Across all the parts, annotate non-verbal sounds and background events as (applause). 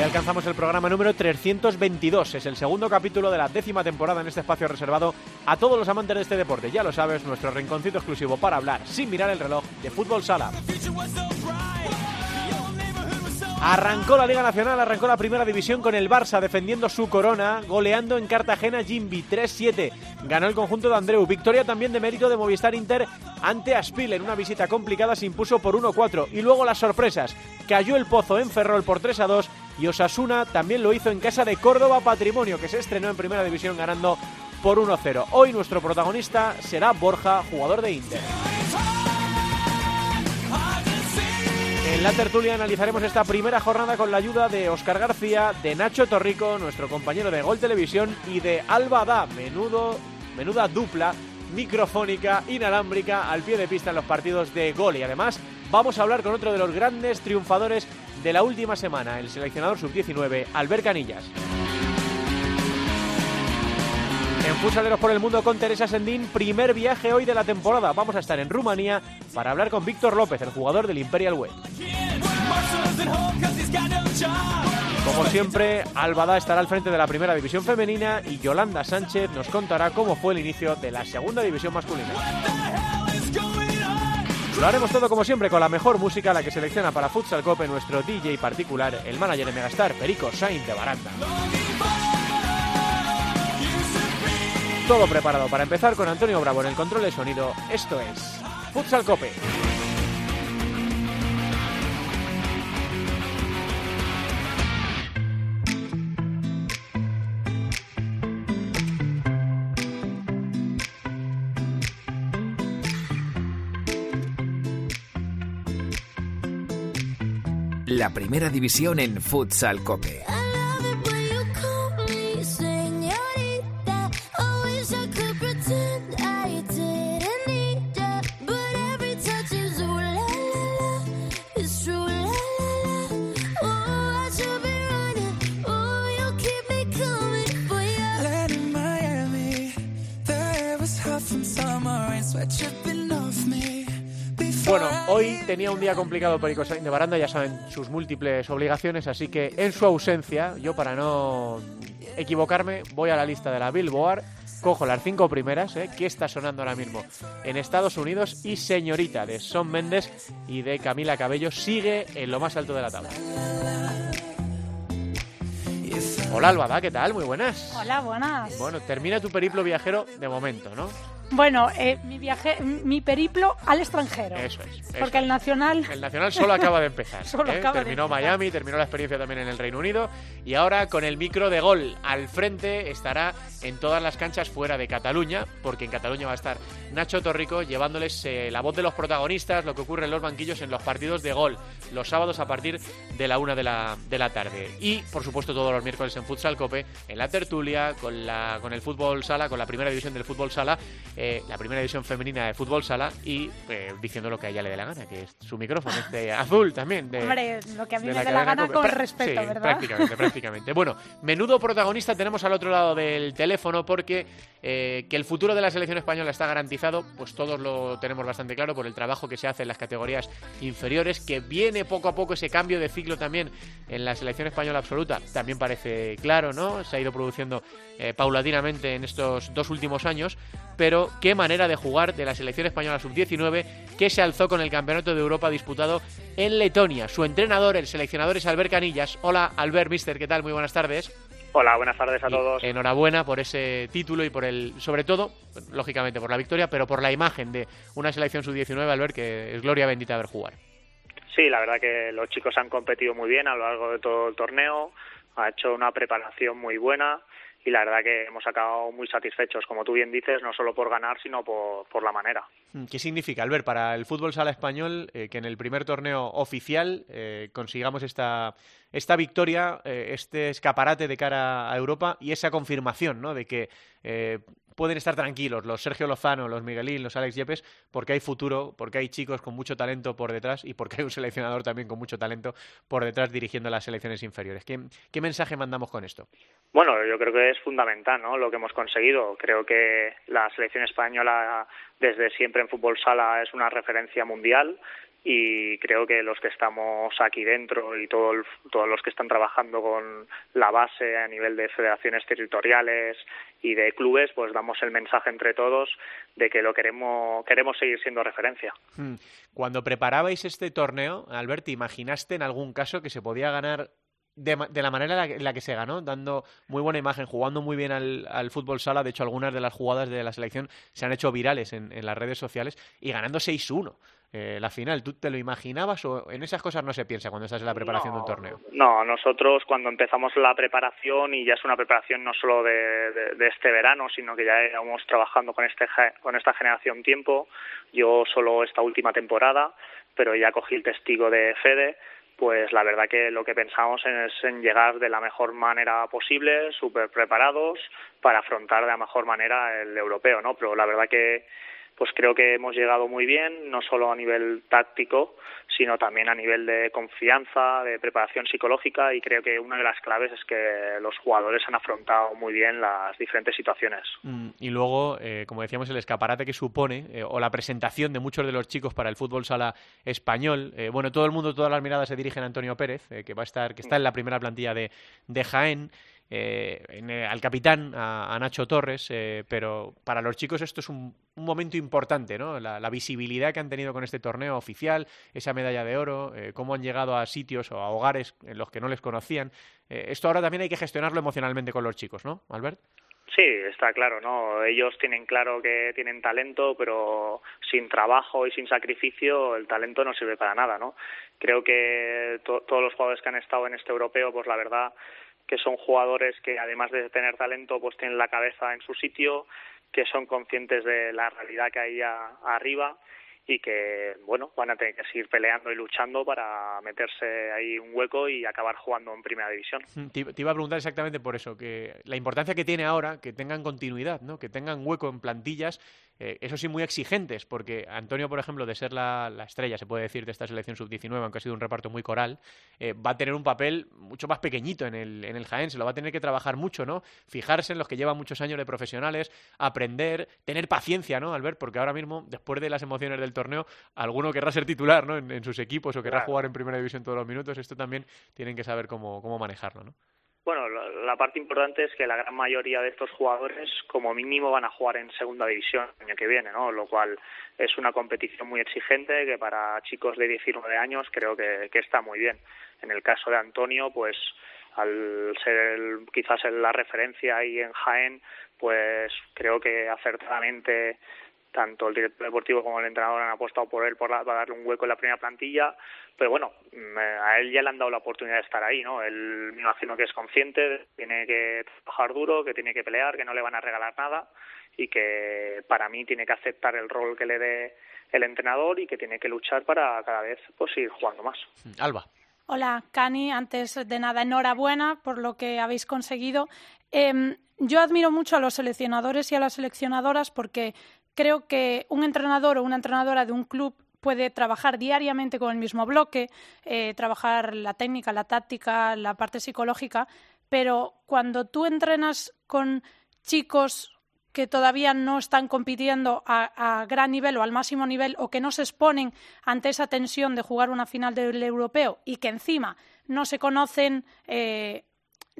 Hoy alcanzamos el programa número 322. Es el segundo capítulo de la décima temporada en este espacio reservado a todos los amantes de este deporte. Ya lo sabes, nuestro rinconcito exclusivo para hablar sin mirar el reloj de fútbol sala. Arrancó la Liga Nacional, arrancó la primera división con el Barça defendiendo su corona, goleando en Cartagena Jimby 3-7. Ganó el conjunto de Andreu. Victoria también de mérito de Movistar Inter ante Aspil en una visita complicada se impuso por 1-4. Y luego las sorpresas. Cayó el Pozo en Ferrol por 3-2 y Osasuna también lo hizo en casa de Córdoba Patrimonio, que se estrenó en primera división ganando por 1-0. Hoy nuestro protagonista será Borja, jugador de Inter. En la tertulia analizaremos esta primera jornada con la ayuda de Oscar García, de Nacho Torrico, nuestro compañero de Gol Televisión, y de Alba Da, menudo, menuda dupla microfónica, inalámbrica, al pie de pista en los partidos de gol. Y además vamos a hablar con otro de los grandes triunfadores de la última semana, el seleccionador sub-19, Albert Canillas. En Futsaleros por el Mundo con Teresa Sendín, primer viaje hoy de la temporada. Vamos a estar en Rumanía para hablar con Víctor López, el jugador del Imperial Web. Como siempre, Albada estará al frente de la primera división femenina y Yolanda Sánchez nos contará cómo fue el inicio de la segunda división masculina. Lo haremos todo como siempre con la mejor música, la que selecciona para Futsal Cope nuestro DJ particular, el manager de Megastar, Perico Sainz de Baranda. Todo preparado para empezar con Antonio Bravo en el control de sonido. Esto es Futsal Cope. La primera división en Futsal Cope. Tenía un día complicado Perico Sainz de Baranda, ya saben sus múltiples obligaciones, así que en su ausencia, yo para no equivocarme, voy a la lista de la Billboard, cojo las cinco primeras, ¿eh? que está sonando ahora mismo en Estados Unidos, y Señorita de Son Méndez y de Camila Cabello sigue en lo más alto de la tabla. Hola Albada, ¿qué tal? Muy buenas. Hola, buenas. Bueno, termina tu periplo viajero de momento, ¿no? Bueno, eh, mi viaje, mi periplo al extranjero. Eso es. eso Porque el. Nacional. El Nacional solo acaba de empezar. (laughs) Solo ¿eh? acaba de terminó empezar. Miami, terminó la experiencia también en el Reino Unido y ahora con el micro de gol al frente estará en todas las canchas fuera de Cataluña, porque en Cataluña va a estar Nacho Torrico llevándoles eh, la voz de los protagonistas, lo que ocurre en los banquillos en los partidos de gol, los sábados a partir de la una de la, de la tarde. Y por supuesto todos los miércoles en Futsal Cope, en la tertulia, con, la, con el fútbol sala, con la primera división del fútbol sala, eh, la primera división femenina de fútbol sala y eh, diciendo lo que a ella le dé la gana, que es su micrófono, este (laughs) azul también. De, Hombre, lo que a mí de me dé la gana con respeto, sí, ¿verdad? Prácticamente, (laughs) prácticamente. Bueno, menudo protagonista tenemos al otro lado del teléfono porque eh, que el futuro de la selección española está garantizado, pues todos lo tenemos bastante claro por el trabajo que se hace en las categorías inferiores, que viene poco a poco ese cambio de ciclo también en la selección española absoluta, también parece claro, ¿no? Se ha ido produciendo eh, paulatinamente en estos dos últimos años, pero qué manera de jugar de la selección española sub-19 que se alzó con el Campeonato de Europa disputado en Letonia. Su entrenador, el seleccionador es Albert Canillas. Hola, Albert, mister, ¿qué tal? Muy buenas tardes. Hola, buenas tardes a Y todos. enhorabuena por ese título y por el, sobre todo, lógicamente por la victoria, pero por la imagen de una selección sub-19, Albert, que es gloria bendita ver jugar. Sí, la verdad que los chicos han competido muy bien a lo largo de todo el torneo, ha hecho una preparación muy buena y la verdad que hemos acabado muy satisfechos, como tú bien dices, no solo por ganar, sino por, por la manera. ¿Qué significa, Albert, para el fútbol sala español eh, que en el primer torneo oficial eh, consigamos esta, esta victoria, eh, este escaparate de cara a Europa y esa confirmación ¿no? de que pueden estar tranquilos los Sergio Lozano, los Miguelín, los Alex Yepes, porque hay futuro, porque hay chicos con mucho talento por detrás y porque hay un seleccionador también con mucho talento por detrás dirigiendo las selecciones inferiores. ¿Qué, qué mensaje mandamos con esto? Bueno, yo creo que es fundamental ¿no? lo que hemos conseguido. Creo que la selección española desde siempre en fútbol sala es una referencia mundial y creo que los que estamos aquí dentro y todos los que están trabajando con la base a nivel de federaciones territoriales y de clubes, pues damos el mensaje entre todos de que lo queremos queremos seguir siendo referencia. Hmm. Cuando preparabais este torneo, Albert, imaginaste en algún caso que se podía ganar de, la manera en la, que se ganó, dando muy buena imagen, jugando muy bien al, fútbol sala. De hecho, algunas de las jugadas de la selección se han hecho virales en, las redes sociales y ganando 6-1. Eh, la final, ¿tú te lo imaginabas o en esas cosas no se piensa cuando estás en la preparación de un torneo? No, nosotros cuando empezamos la preparación, y ya es una preparación no solo de, este verano, sino que ya íbamos trabajando con, este, con esta generación tiempo, yo solo esta última temporada, pero ya cogí el testigo de Fede, pues la verdad que lo que pensamos es en llegar de la mejor manera posible, súper preparados para afrontar de la mejor manera el europeo, ¿no? Pero la verdad que pues creo que hemos llegado muy bien, no solo a nivel táctico, sino también a nivel de confianza, de preparación psicológica y creo que una de las claves es que los jugadores han afrontado muy bien las diferentes situaciones. Mm, y luego, eh, como decíamos, el escaparate que supone eh, o la presentación de muchos de los chicos para el fútbol sala español. Eh, bueno, todo el mundo, todas las miradas se dirigen a Antonio Pérez, que va a estar, que está en la primera plantilla de Jaén. Eh, eh, al capitán, a, Nacho Torres, eh, pero para los chicos esto es un, momento importante, ¿no? La, visibilidad que han tenido con este torneo oficial, esa medalla de oro, cómo han llegado a sitios o a hogares en los que no les conocían. esto ahora también hay que gestionarlo emocionalmente con los chicos, ¿no, Albert? Sí, está claro, ¿no? Ellos tienen claro que tienen talento, pero sin trabajo y sin sacrificio el talento no sirve para nada, ¿no? Creo que todos los jugadores que han estado en este europeo, pues la verdad que son jugadores que además de tener talento pues tienen la cabeza en su sitio, que son conscientes de la realidad que hay arriba y que bueno van a tener que seguir peleando y luchando para meterse ahí un hueco y acabar jugando en primera división. Mm, te, iba a preguntar exactamente por eso, que la importancia que tiene ahora que tengan continuidad, ¿no? que tengan hueco en plantillas eh, eso sí, muy exigentes, porque Antonio, por ejemplo, de ser la, estrella, se puede decir, de esta selección sub-19, aunque ha sido un reparto muy coral, eh, va a tener un papel mucho más pequeñito en el, en el Jaén, se lo va a tener que trabajar mucho, ¿no? Fijarse en los que llevan muchos años de profesionales, aprender, tener paciencia, ¿no, Albert? Porque ahora mismo, después de las emociones del torneo, alguno querrá ser titular, ¿no? En, sus equipos o querrá jugar en primera división todos los minutos, esto también tienen que saber cómo, cómo manejarlo, ¿no? Bueno, la, parte importante es que la gran mayoría de estos jugadores, como mínimo, van a jugar en segunda división el año que viene, ¿no? Lo cual es una competición muy exigente que para chicos de 19 años creo que, está muy bien. En el caso de Antonio, pues al ser el, quizás la referencia ahí en Jaén, pues creo que acertadamente tanto el director deportivo como el entrenador han apostado por él para darle un hueco en la primera plantilla, pero bueno, mm, a él ya le han dado la oportunidad de estar ahí, ¿no? Él me imagino que es consciente, tiene que trabajar duro, que tiene que pelear, que no le van a regalar nada y que para mí tiene que aceptar el rol que le dé el entrenador y que tiene que luchar para cada vez pues ir jugando más. Alba. Hola, Cani. Antes de nada, enhorabuena por lo que habéis conseguido. Em, yo admiro mucho a los seleccionadores y a las seleccionadoras porque creo que un entrenador o una entrenadora de un club puede trabajar diariamente con el mismo bloque, eh, trabajar la técnica, la táctica, la parte psicológica, pero cuando tú entrenas con chicos que todavía no están compitiendo a, gran nivel o al máximo nivel o que no se exponen ante esa tensión de jugar una final del europeo y que encima no se conocen eh,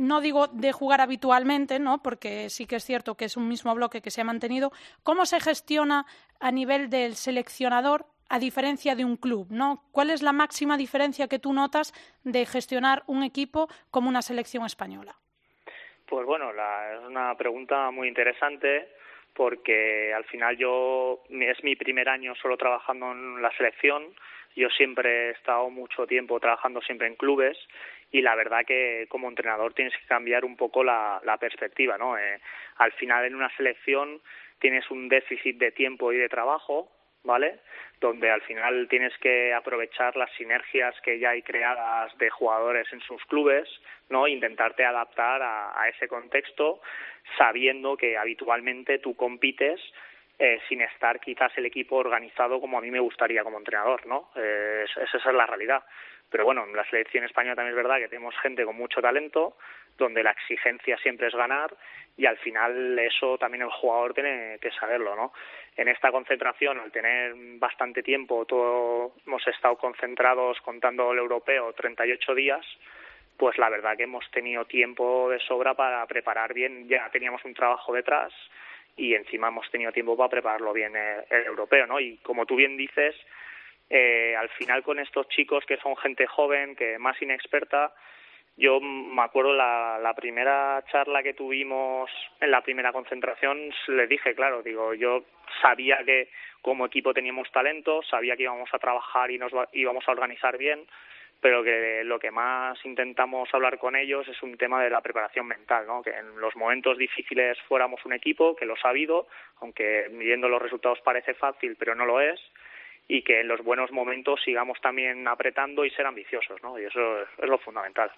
no digo de jugar habitualmente, ¿no? porque sí que es cierto que es un mismo bloque que se ha mantenido, ¿cómo se gestiona a nivel del seleccionador a diferencia de un club? ¿no? ¿Cuál es la máxima diferencia que tú notas de gestionar un equipo como una selección española? Pues bueno, es una pregunta muy interesante porque al final yo es mi primer año solo trabajando en la selección. Yo siempre he estado mucho tiempo trabajando siempre en clubes y la verdad que como entrenador tienes que cambiar un poco la, perspectiva, ¿no? Eh, al final en una selección tienes un déficit de tiempo y de trabajo ¿vale? Donde al final tienes que aprovechar las sinergias que ya hay creadas de jugadores en sus clubes, ¿no? Intentarte adaptar a, ese contexto, sabiendo que habitualmente tú compites eh, sin estar quizás el equipo organizado como a mí me gustaría como entrenador, ¿no? Eh, esa es la realidad. Pero bueno, en la selección española también es verdad que tenemos gente con mucho talento, donde la exigencia siempre es ganar y al final eso también el jugador tiene que saberlo, ¿no? En esta concentración, al tener bastante tiempo, todos hemos estado concentrados contando el europeo 38 días, pues la verdad que hemos tenido tiempo de sobra para preparar bien, ya teníamos un trabajo detrás y encima hemos tenido tiempo para prepararlo bien el, el europeo, ¿no? Y como tú bien dices, eh, al final con estos chicos que son gente joven, que más inexperta, yo me acuerdo la, la primera charla que tuvimos en la primera concentración, les dije, claro, digo, yo sabía que como equipo teníamos talento, sabía que íbamos a trabajar y nos íbamos a organizar bien, pero que lo que más intentamos hablar con ellos es un tema de la preparación mental, ¿no? que en los momentos difíciles fuéramos un equipo, que lo ha sabido, aunque midiendo los resultados parece fácil, pero no lo es, y que en los buenos momentos sigamos también apretando y ser ambiciosos, ¿no? Y eso es, lo fundamental.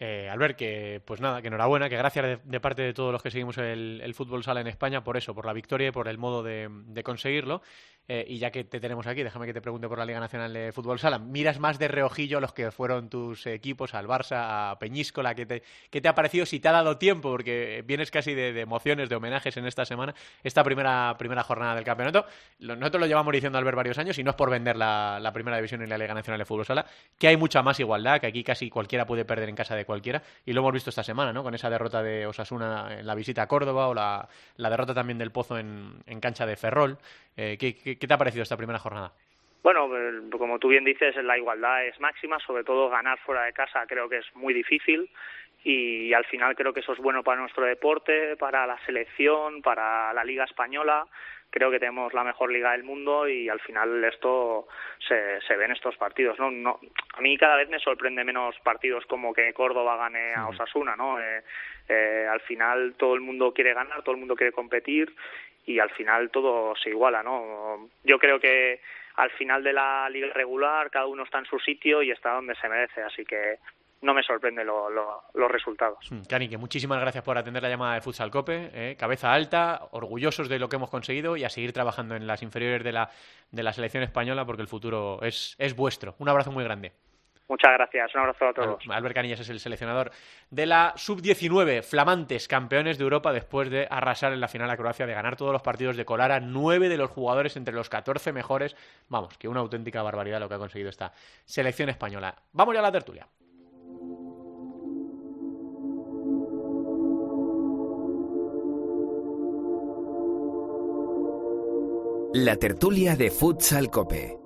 Eh, Albert, que pues nada, que enhorabuena, que gracias de, parte de todos los que seguimos el, fútbol sala en España por eso, por la victoria y por el modo de conseguirlo. Eh, y ya que te tenemos aquí, déjame que te pregunte por la Liga Nacional de Fútbol Sala. ¿Miras más de reojillo los que fueron tus equipos, al Barça, a Peñíscola? ¿Qué te, qué te ha parecido? Si te ha dado tiempo, porque vienes casi de, emociones, de homenajes en esta semana, esta primera, primera jornada del campeonato. Nosotros lo llevamos diciendo Albert varios años y no es por vender la, primera división en la Liga Nacional de Fútbol Sala, que hay mucha más igualdad, que aquí casi cualquiera puede perder en casa de cualquiera. Y lo hemos visto esta semana, ¿no? Con esa derrota de Osasuna en la visita a Córdoba o la, la derrota también del Pozo en, en cancha de Ferrol. Eh, ¿qué, qué, te ha parecido esta primera jornada? Bueno, como tú bien dices, la igualdad es máxima, sobre todo ganar fuera de casa creo que es muy difícil y al final creo que eso es bueno para nuestro deporte, para la selección, para la Liga Española. Creo que tenemos la mejor liga del mundo y al final esto se, se ve en estos partidos. ¿no? No, a mí cada vez me sorprende menos partidos como que Córdoba gane a Osasuna. ¿no? Eh, eh, al final todo el mundo quiere ganar, todo el mundo quiere competir y al final todo se iguala, ¿no? Yo creo que al final de la liga regular cada uno está en su sitio y está donde se merece, así que no me sorprende los resultados. Mm, Cani, que muchísimas gracias por atender la llamada de Futsal Cope. Eh, cabeza alta, orgullosos de lo que hemos conseguido y a seguir trabajando en las inferiores de la, de la selección española porque el futuro es, es vuestro. Un abrazo muy grande. Muchas gracias, un abrazo a todos. Albert Canillas es el seleccionador de la sub-19, flamantes campeones de Europa después de arrasar en la final a Croacia, de ganar todos los partidos, de colar a nueve de los jugadores entre los 14 mejores. Vamos, que una auténtica barbaridad lo que ha conseguido esta selección española. Vamos ya a la tertulia. La tertulia de Futsal Cope.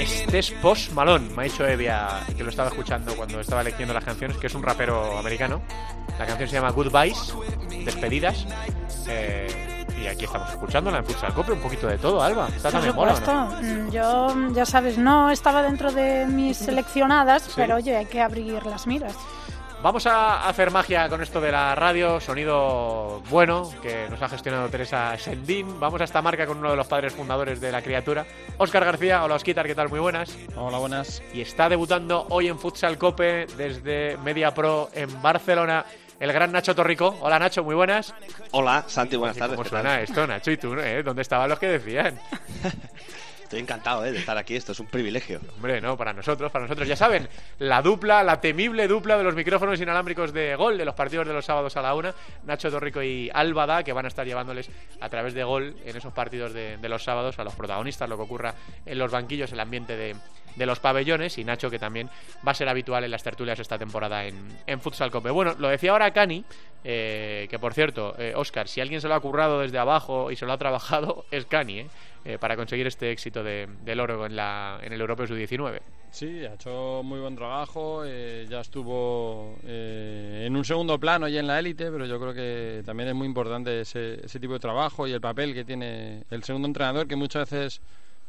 Este es Post Malone, me ha dicho Evia, que lo estaba escuchando cuando estaba leyendo las canciones, que es un rapero americano. La canción se llama Goodbyes, Despedidas. Eh, aquí estamos escuchándola en Futsal Cope, un poquito de todo, Alba. ¿Está Por supuesto. Mm, yo, ya sabes, no estaba dentro de mis seleccionadas, pero oye, hay que abrir las miras. Vamos a hacer magia con esto de la radio, sonido bueno que nos ha gestionado Teresa Sendín. Vamos a esta marca con uno de los padres fundadores de la criatura, Óscar García. Hola, Osquitar, ¿qué tal? Muy buenas. Hola, buenas. Y está debutando hoy en Futsal Cope desde Media Pro en Barcelona el gran Nacho Torrico. Hola Nacho, muy buenas. Hola, Santi, buenas tardes. ¿Cómo suena esto, Nacho? ¿Y tú, eh? ¿Dónde estaban los que decían? (laughs) Estoy encantado ¿eh? de estar aquí, esto es un privilegio. Hombre, no, para nosotros, para nosotros. Ya saben, la dupla, la temible dupla de los micrófonos inalámbricos de gol de los partidos de los sábados a la una, Nacho Torrico y Álvada, que van a estar llevándoles a través de gol en esos partidos de, los sábados a los protagonistas, lo que ocurra en los banquillos, el ambiente de, los pabellones y Nacho que también va a ser habitual en las tertulias esta temporada en, en Futsal Cope. Bueno, lo decía ahora Cani, eh, que por cierto, Oscar, eh, si alguien se lo ha currado desde abajo y se lo ha trabajado, es Cani, ¿eh? Para conseguir este éxito de, del oro en, la, en el Europeo Sub-19. Sí, ha hecho muy buen trabajo, ya estuvo en un segundo plano y en la élite, pero yo creo que también es muy importante ese, ese tipo de trabajo y el papel que tiene el segundo entrenador, que muchas veces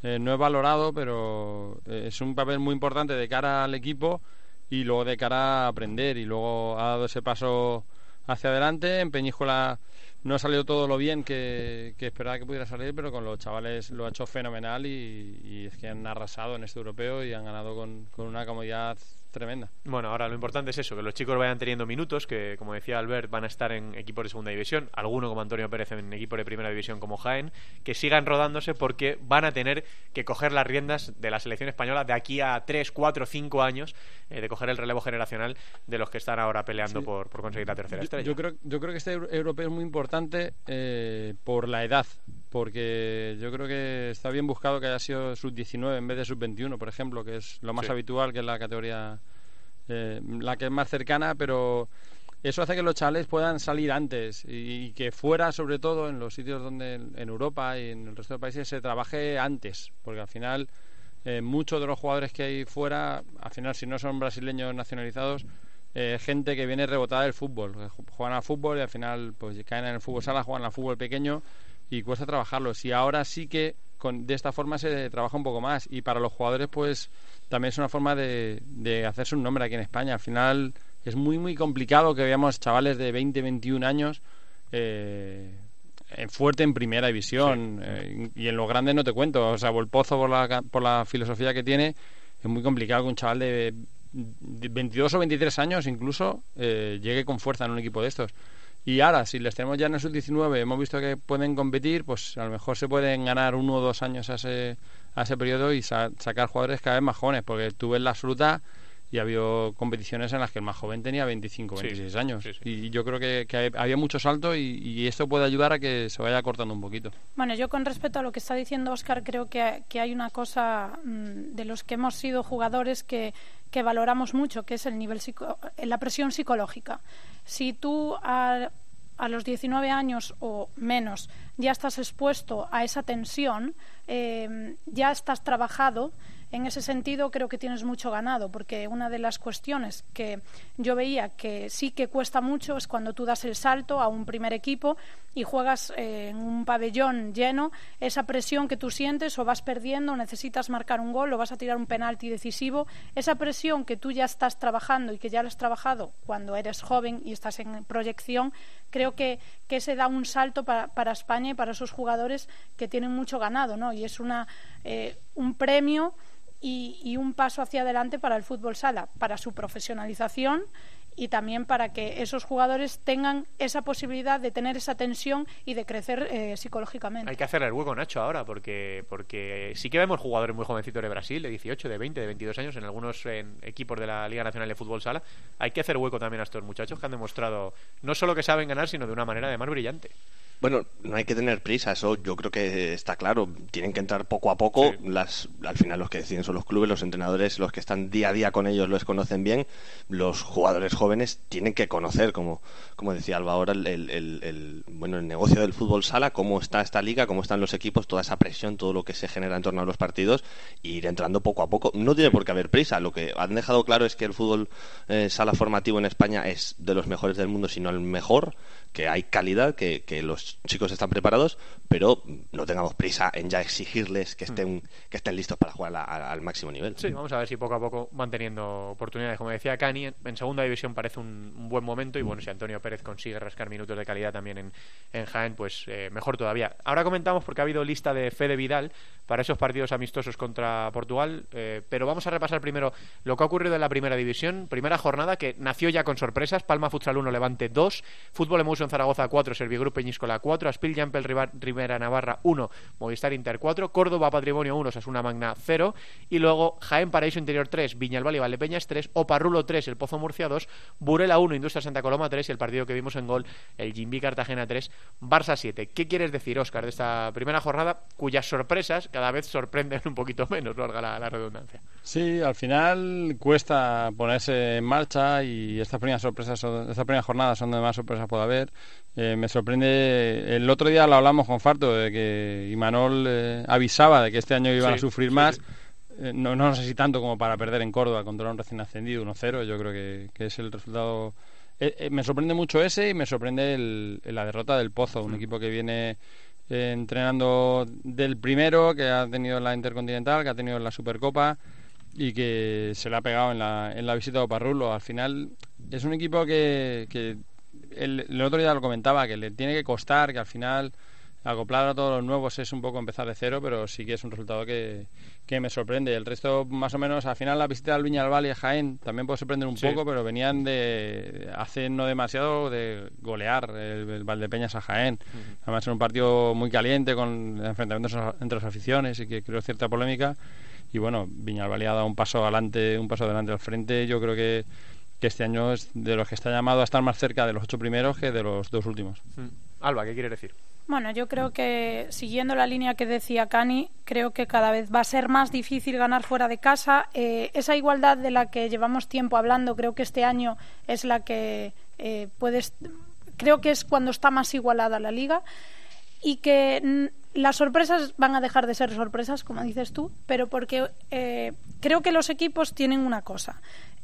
eh, no es valorado, pero eh, es un papel muy importante de cara al equipo y luego de cara a aprender. Y luego ha dado ese paso hacia adelante. En Peñíscola no ha salido todo lo bien que, esperaba que pudiera salir, pero con los chavales lo ha hecho fenomenal y, es que han arrasado en este europeo y han ganado con, con una comodidad tremenda. Bueno, ahora lo importante es eso, que los chicos vayan teniendo minutos, que como decía Albert, van a estar en equipos de segunda división, alguno como Antonio Pérez en equipos de primera división como Jaén, que sigan rodándose porque van a tener que coger las riendas de la selección española de aquí a 3, 4, 5 años, eh, de coger el relevo generacional de los que están ahora peleando por, conseguir la tercera estrella. Yo, creo, yo creo que este europeo es muy importante eh, por la edad, porque yo creo que está bien buscado que haya sido sub-19 en vez de sub-21, por ejemplo, que es lo más habitual, que es la categoría eh, la que es más cercana, pero eso hace que los chavales puedan salir antes y, que fuera, sobre todo en los sitios donde en Europa y en el resto de países se trabaje antes, porque al final eh, muchos de los jugadores que hay fuera, al final si no son brasileños nacionalizados, eh, gente que viene rebotada del fútbol, juegan al fútbol y al final pues caen en el fútbol sala, juegan al fútbol pequeño y cuesta trabajarlos. Y ahora sí que con, de esta forma se trabaja un poco más. Y para los jugadores, pues también es una forma de, de hacerse un nombre aquí en España. Al final es muy, muy complicado que veamos chavales de 20, 21 años. Eh, fuerte en primera división eh, y en lo grande no te cuento o sea Volpozo por la, por la filosofía que tiene es muy complicado que un chaval de 22 o 23 años incluso eh, llegue con fuerza en un equipo de estos y ahora, si les tenemos ya en el sub-19, hemos visto que pueden competir, pues a lo mejor se pueden ganar uno o dos años a ese, a ese periodo y sacar jugadores cada vez más jóvenes, porque tú ves la absoluta y ha habido competiciones en las que el más joven tenía 25, 26 años. Y yo creo que, había mucho salto y, esto puede ayudar a que se vaya cortando un poquito. Bueno, yo con respecto a lo que está diciendo Oscar, creo que, hay una cosa mm, de los que hemos sido jugadores que, que valoramos mucho, que es el nivel la presión psicológica. Si tú a, a, los 19 años o menos ya estás expuesto a esa tensión, eh, ya estás trabajado, en ese sentido creo que tienes mucho ganado, porque una de las cuestiones que yo veía que sí que cuesta mucho es cuando tú das el salto a un primer equipo y juegas eh, en un pabellón lleno, esa presión que tú sientes o vas perdiendo, necesitas marcar un gol o vas a tirar un penalti decisivo, esa presión que tú ya estás trabajando y que ya lo has trabajado cuando eres joven y estás en proyección, creo que, que se da un salto para, para España y para esos jugadores que tienen mucho ganado, ¿no? Y es una, eh, un premio y, un paso hacia adelante para el fútbol sala, para su profesionalización y también para que esos jugadores tengan esa posibilidad de tener esa tensión y de crecer eh, psicológicamente. Hay que hacerle el hueco, Nacho, ahora, porque, porque sí que vemos jugadores muy jovencitos de Brasil, de 18, de 20, de 22 años, en algunos equipos de la Liga Nacional de Fútbol Sala. Hay que hacer hueco también a estos muchachos que han demostrado no solo que saben ganar, sino de una manera además brillante. Bueno, no hay que tener prisa, eso yo creo que está claro. Tienen que entrar poco a poco. Las, al final los que deciden son los clubes, los entrenadores, los que están día a día con ellos los conocen bien. Los jugadores jóvenes tienen que conocer, como, como decía Alba ahora, el, el, bueno, el negocio del fútbol sala, cómo está esta liga, cómo están los equipos, toda esa presión, todo lo que se genera en torno a los partidos, e ir entrando poco a poco. No tiene por qué haber prisa. Lo que han dejado claro es que el fútbol eh, sala formativo en España es de los mejores del mundo, si no el mejor que hay calidad, que, que, los chicos están preparados, pero no tengamos prisa en ya exigirles que estén, que estén listos para jugar al máximo nivel. Sí, vamos a ver si poco a poco van teniendo oportunidades. Como decía Cani, en, segunda división parece un, buen momento y bueno, si Antonio Pérez consigue rascar minutos de calidad también en, en Jaén, pues eh, mejor todavía. Ahora comentamos porque ha habido lista de Fede Vidal para esos partidos amistosos contra Portugal. Eh, pero vamos a repasar primero lo que ha ocurrido en la primera división. Primera jornada que nació ya con sorpresas. Palma Futsal 1, Levante 2, Fútbol Emotion Zaragoza 4, Servigroup Peñíscola 4, Aspil Jampel Rivera Navarra 1, Movistar Inter 4, Córdoba Patrimonio 1, Sasuna Magna 0 y luego Jaén Paraíso Interior 3, Viñalbal y Valdepeñas 3, Oparrulo 3, el Pozo Murcia 2, Burela 1, Industria Santa Coloma 3 y el partido que vimos en gol, el Jimbi Cartagena 3, Barça 7. ¿Qué quieres decir, Óscar, de esta primera jornada cuyas sorpresas cada vez sorprenden un poquito menos, valga la, la redundancia? Sí, al final cuesta ponerse en marcha y estas primeras sorpresas, estas primeras jornadas son donde más sorpresas puede haber. Eh, me sorprende, el otro día lo hablamos con Farto, de que Imanol eh, avisaba de que este año iban a sufrir más. Eh, no, no sé si tanto como para perder en Córdoba contra un recién ascendido 1-0. Yo creo que, es el resultado. me sorprende mucho ese y me sorprende la derrota del Pozo, un equipo que viene entrenando del primero, que ha tenido la Intercontinental, que ha tenido la Supercopa y que se le ha pegado en la, en la visita a Oparrulo. Al final es un equipo que, que el, otro día lo comentaba, que le tiene que costar, que al final acoplar a todos los nuevos es un poco empezar de cero, pero sí que es un resultado que, que me sorprende. El resto, más o menos, al final la visita al Viñalbal y a Jaén también puede sorprender un poco, pero venían de hace no demasiado de golear el, Valdepeñas a Jaén. Además, en un partido muy caliente con enfrentamientos entre las aficiones y que creo cierta polémica. Y bueno, Viñalbal ha dado un paso adelante, un paso adelante al frente. Yo creo que que este año es de los que está llamado a estar más cerca de los ocho primeros que de los dos últimos. Mm. Alba, ¿qué quiere decir? Bueno, yo creo que siguiendo la línea que decía Cani, creo que cada vez va a ser más difícil ganar fuera de casa. Eh, esa igualdad de la que llevamos tiempo hablando, creo que este año es la que eh, puedes. Creo que es cuando está más igualada la liga y que las sorpresas van a dejar de ser sorpresas, como dices tú, pero porque eh, creo que los equipos tienen una cosa.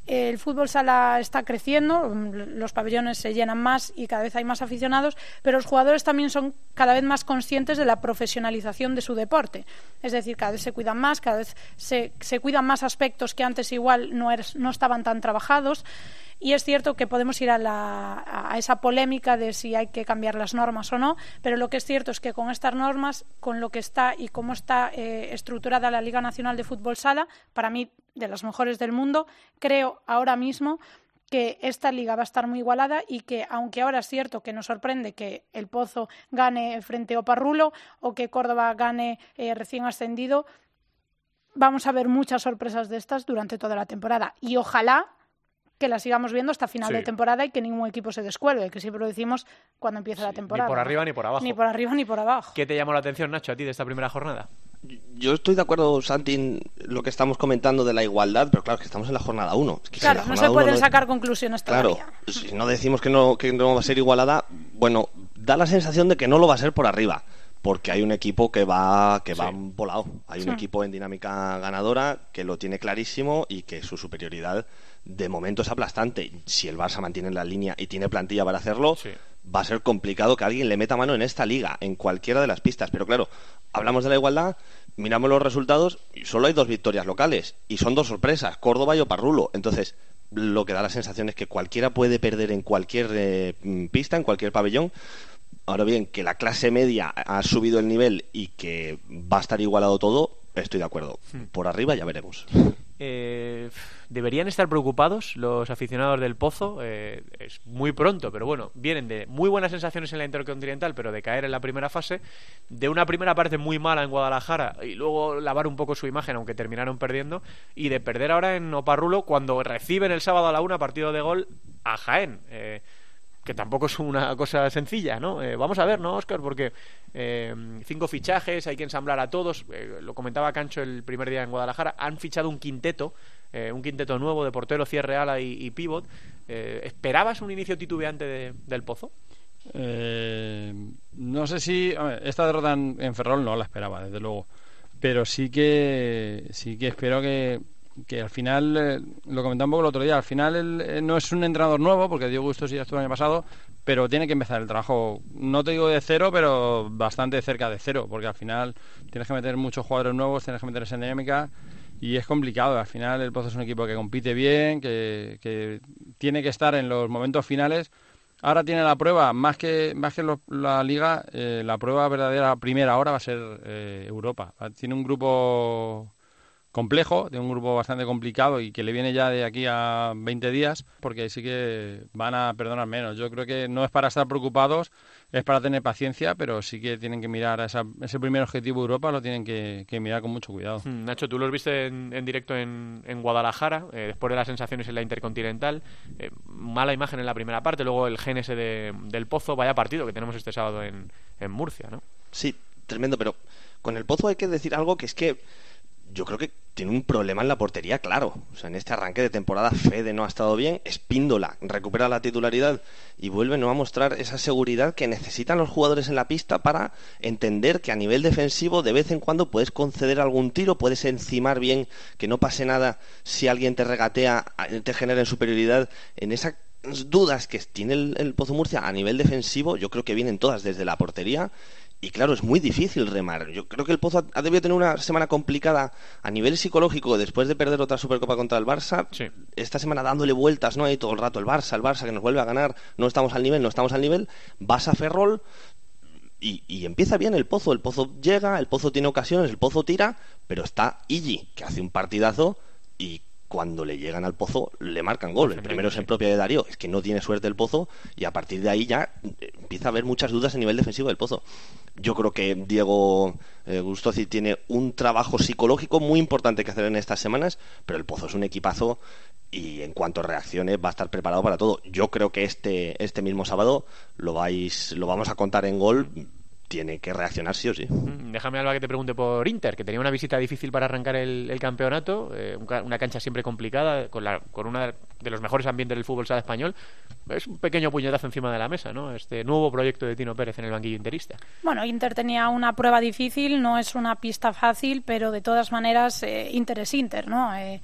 El fútbol sala está creciendo, los pabellones se llenan más y cada vez hay más aficionados, pero los jugadores también son cada vez más conscientes de la profesionalización de su deporte. Es decir, cada vez se cuidan más, cada vez se, se cuidan más aspectos que antes igual no, no estaban tan trabajados. Y es cierto que podemos ir a, la, a, esa polémica de si hay que cambiar las normas o no, pero lo que es cierto es que con estas normas, con lo que está y cómo está eh, estructurada la Liga Nacional de Fútbol Sala, para mí de las mejores del mundo, creo ahora mismo que esta liga va a estar muy igualada y que, aunque ahora es cierto que nos sorprende que el Pozo gane frente a Oparrulo o que Córdoba gane eh, recién ascendido, vamos a ver muchas sorpresas de estas durante toda la temporada. Y ojalá que la sigamos viendo hasta final de temporada y que ningún equipo se descuelgue, que siempre lo decimos cuando empieza la temporada. Ni por arriba ni por abajo. Ni por arriba ni por abajo. ¿Qué te llamó la atención, Nacho, a ti de esta primera jornada? Yo estoy de acuerdo, Santi, en lo que estamos comentando de la igualdad, pero claro, que estamos en la jornada 1. claro, no se pueden sacar conclusiones todavía. Claro, si no decimos que no, que no va a ser igualada, bueno, da la sensación de que no lo va a ser por arriba porque hay un equipo que va que va volado. Hay un equipo en dinámica ganadora que lo tiene clarísimo y que su superioridad de momento es aplastante. Si el Barça mantiene la línea y tiene plantilla para hacerlo, va a ser complicado que alguien le meta mano en esta liga, en cualquiera de las pistas. Pero claro, hablamos de la igualdad, miramos los resultados y solo hay dos victorias locales. Y son dos sorpresas, Córdoba y Oparrulo. Entonces, lo que da la sensación es que cualquiera puede perder en cualquier eh, pista, en cualquier pabellón. Ahora bien, que la clase media ha subido el nivel y que va a estar igualado todo, estoy de acuerdo. Hmm. Por arriba ya veremos. (laughs) Eh, deberían estar preocupados los aficionados del Pozo. Eh, es muy pronto, pero bueno, vienen de muy buenas sensaciones en la Intercontinental, pero de caer en la primera fase, de una primera parte muy mala en Guadalajara y luego lavar un poco su imagen, aunque terminaron perdiendo, y de perder ahora en Oparrulo cuando reciben el sábado a la una partido de gol a Jaén. Eh, que tampoco es una cosa sencilla, ¿no? Eh, vamos a ver, ¿no, Oscar? Porque eh, cinco fichajes, hay que ensamblar a todos. Eh, lo comentaba Cancho el primer día en Guadalajara. Han fichado un quinteto, un quinteto nuevo de portero, cierre, ala y, pivot. ¿Esperabas un inicio titubeante del Pozo? no sé si. esta derrota en Ferrol no la esperaba, desde luego. Pero sí que, sí que espero que que al final, eh, lo poco el otro día, al final él, eh, no es un entrenador nuevo, porque Diego Gusto sí ya estuvo el año pasado, pero tiene que empezar el trabajo, no te digo de cero, pero bastante cerca de cero, porque al final tienes que meter muchos jugadores nuevos, tienes que meter esa dinámica y es complicado. Al final el Pozo es un equipo que compite bien, que, que tiene que estar en los momentos finales Ahora tiene la prueba, más que, más que la liga, eh, la prueba verdadera primera hora va a ser eh, Europa. Tiene un grupo complejo, de un grupo bastante complicado y que le viene ya de aquí a 20 días, porque sí que van a perdonar menos. Yo creo que no es para estar preocupados, es para tener paciencia, pero sí que tienen que mirar a ese primer objetivo Europa, lo tienen que, mirar con mucho cuidado. Hmm, Nacho, tú los viste en, directo en, Guadalajara, eh, después de las sensaciones en la Intercontinental, eh, mala imagen en la primera parte, luego el GNS de, del Pozo, vaya partido que tenemos este sábado en, en Murcia, ¿no? Sí, tremendo, pero con el Pozo hay que decir algo que es que yo creo que tiene un problema en la portería, claro. O sea, en este arranque de temporada, Fede no ha estado bien, Espíndola recupera la titularidad y vuelve no a mostrar esa seguridad que necesitan los jugadores en la pista para entender que a nivel defensivo de vez en cuando puedes conceder algún tiro, puedes encimar bien, que no pase nada si alguien te regatea, te genera en superioridad. En esas dudas que tiene el, el Pozo Murcia a nivel defensivo, yo creo que vienen todas desde la portería y claro, es muy difícil remar. Yo creo que el Pozo ha debido tener una semana complicada a nivel psicológico después de perder otra Supercopa contra el Barça. Esta semana dándole vueltas, ¿no? Ahí todo el rato el Barça, el Barça que nos vuelve a ganar, no estamos al nivel, no estamos al nivel. Vas a Ferrol y, y empieza bien el Pozo. El Pozo llega, el Pozo tiene ocasiones, el Pozo tira, pero está Igi, que hace un partidazo y cuando le llegan al pozo le marcan gol. El primero es en propia de Darío, es que no tiene suerte el pozo y a partir de ahí ya eh, empieza a haber muchas dudas a nivel defensivo del pozo. Yo creo que Diego eh, Gustozi tiene un trabajo psicológico muy importante que hacer en estas semanas, pero el pozo es un equipazo y en cuanto reaccione va a estar preparado para todo. Yo creo que este, este mismo sábado lo vais, lo vamos a contar en gol tiene que reaccionar sí o sí. Mm, déjame, Alba, que te pregunte por Inter, que tenía una visita difícil para arrancar el, campeonato, eh, una cancha siempre complicada, con, la, con uno de los mejores ambientes del fútbol sala español. Es un pequeño puñetazo encima de la mesa, ¿no? Este nuevo proyecto de Tino Pérez en el banquillo interista. Bueno, Inter tenía una prueba difícil, no es una pista fácil, pero de todas maneras, eh, Inter es Inter, ¿no? Eh,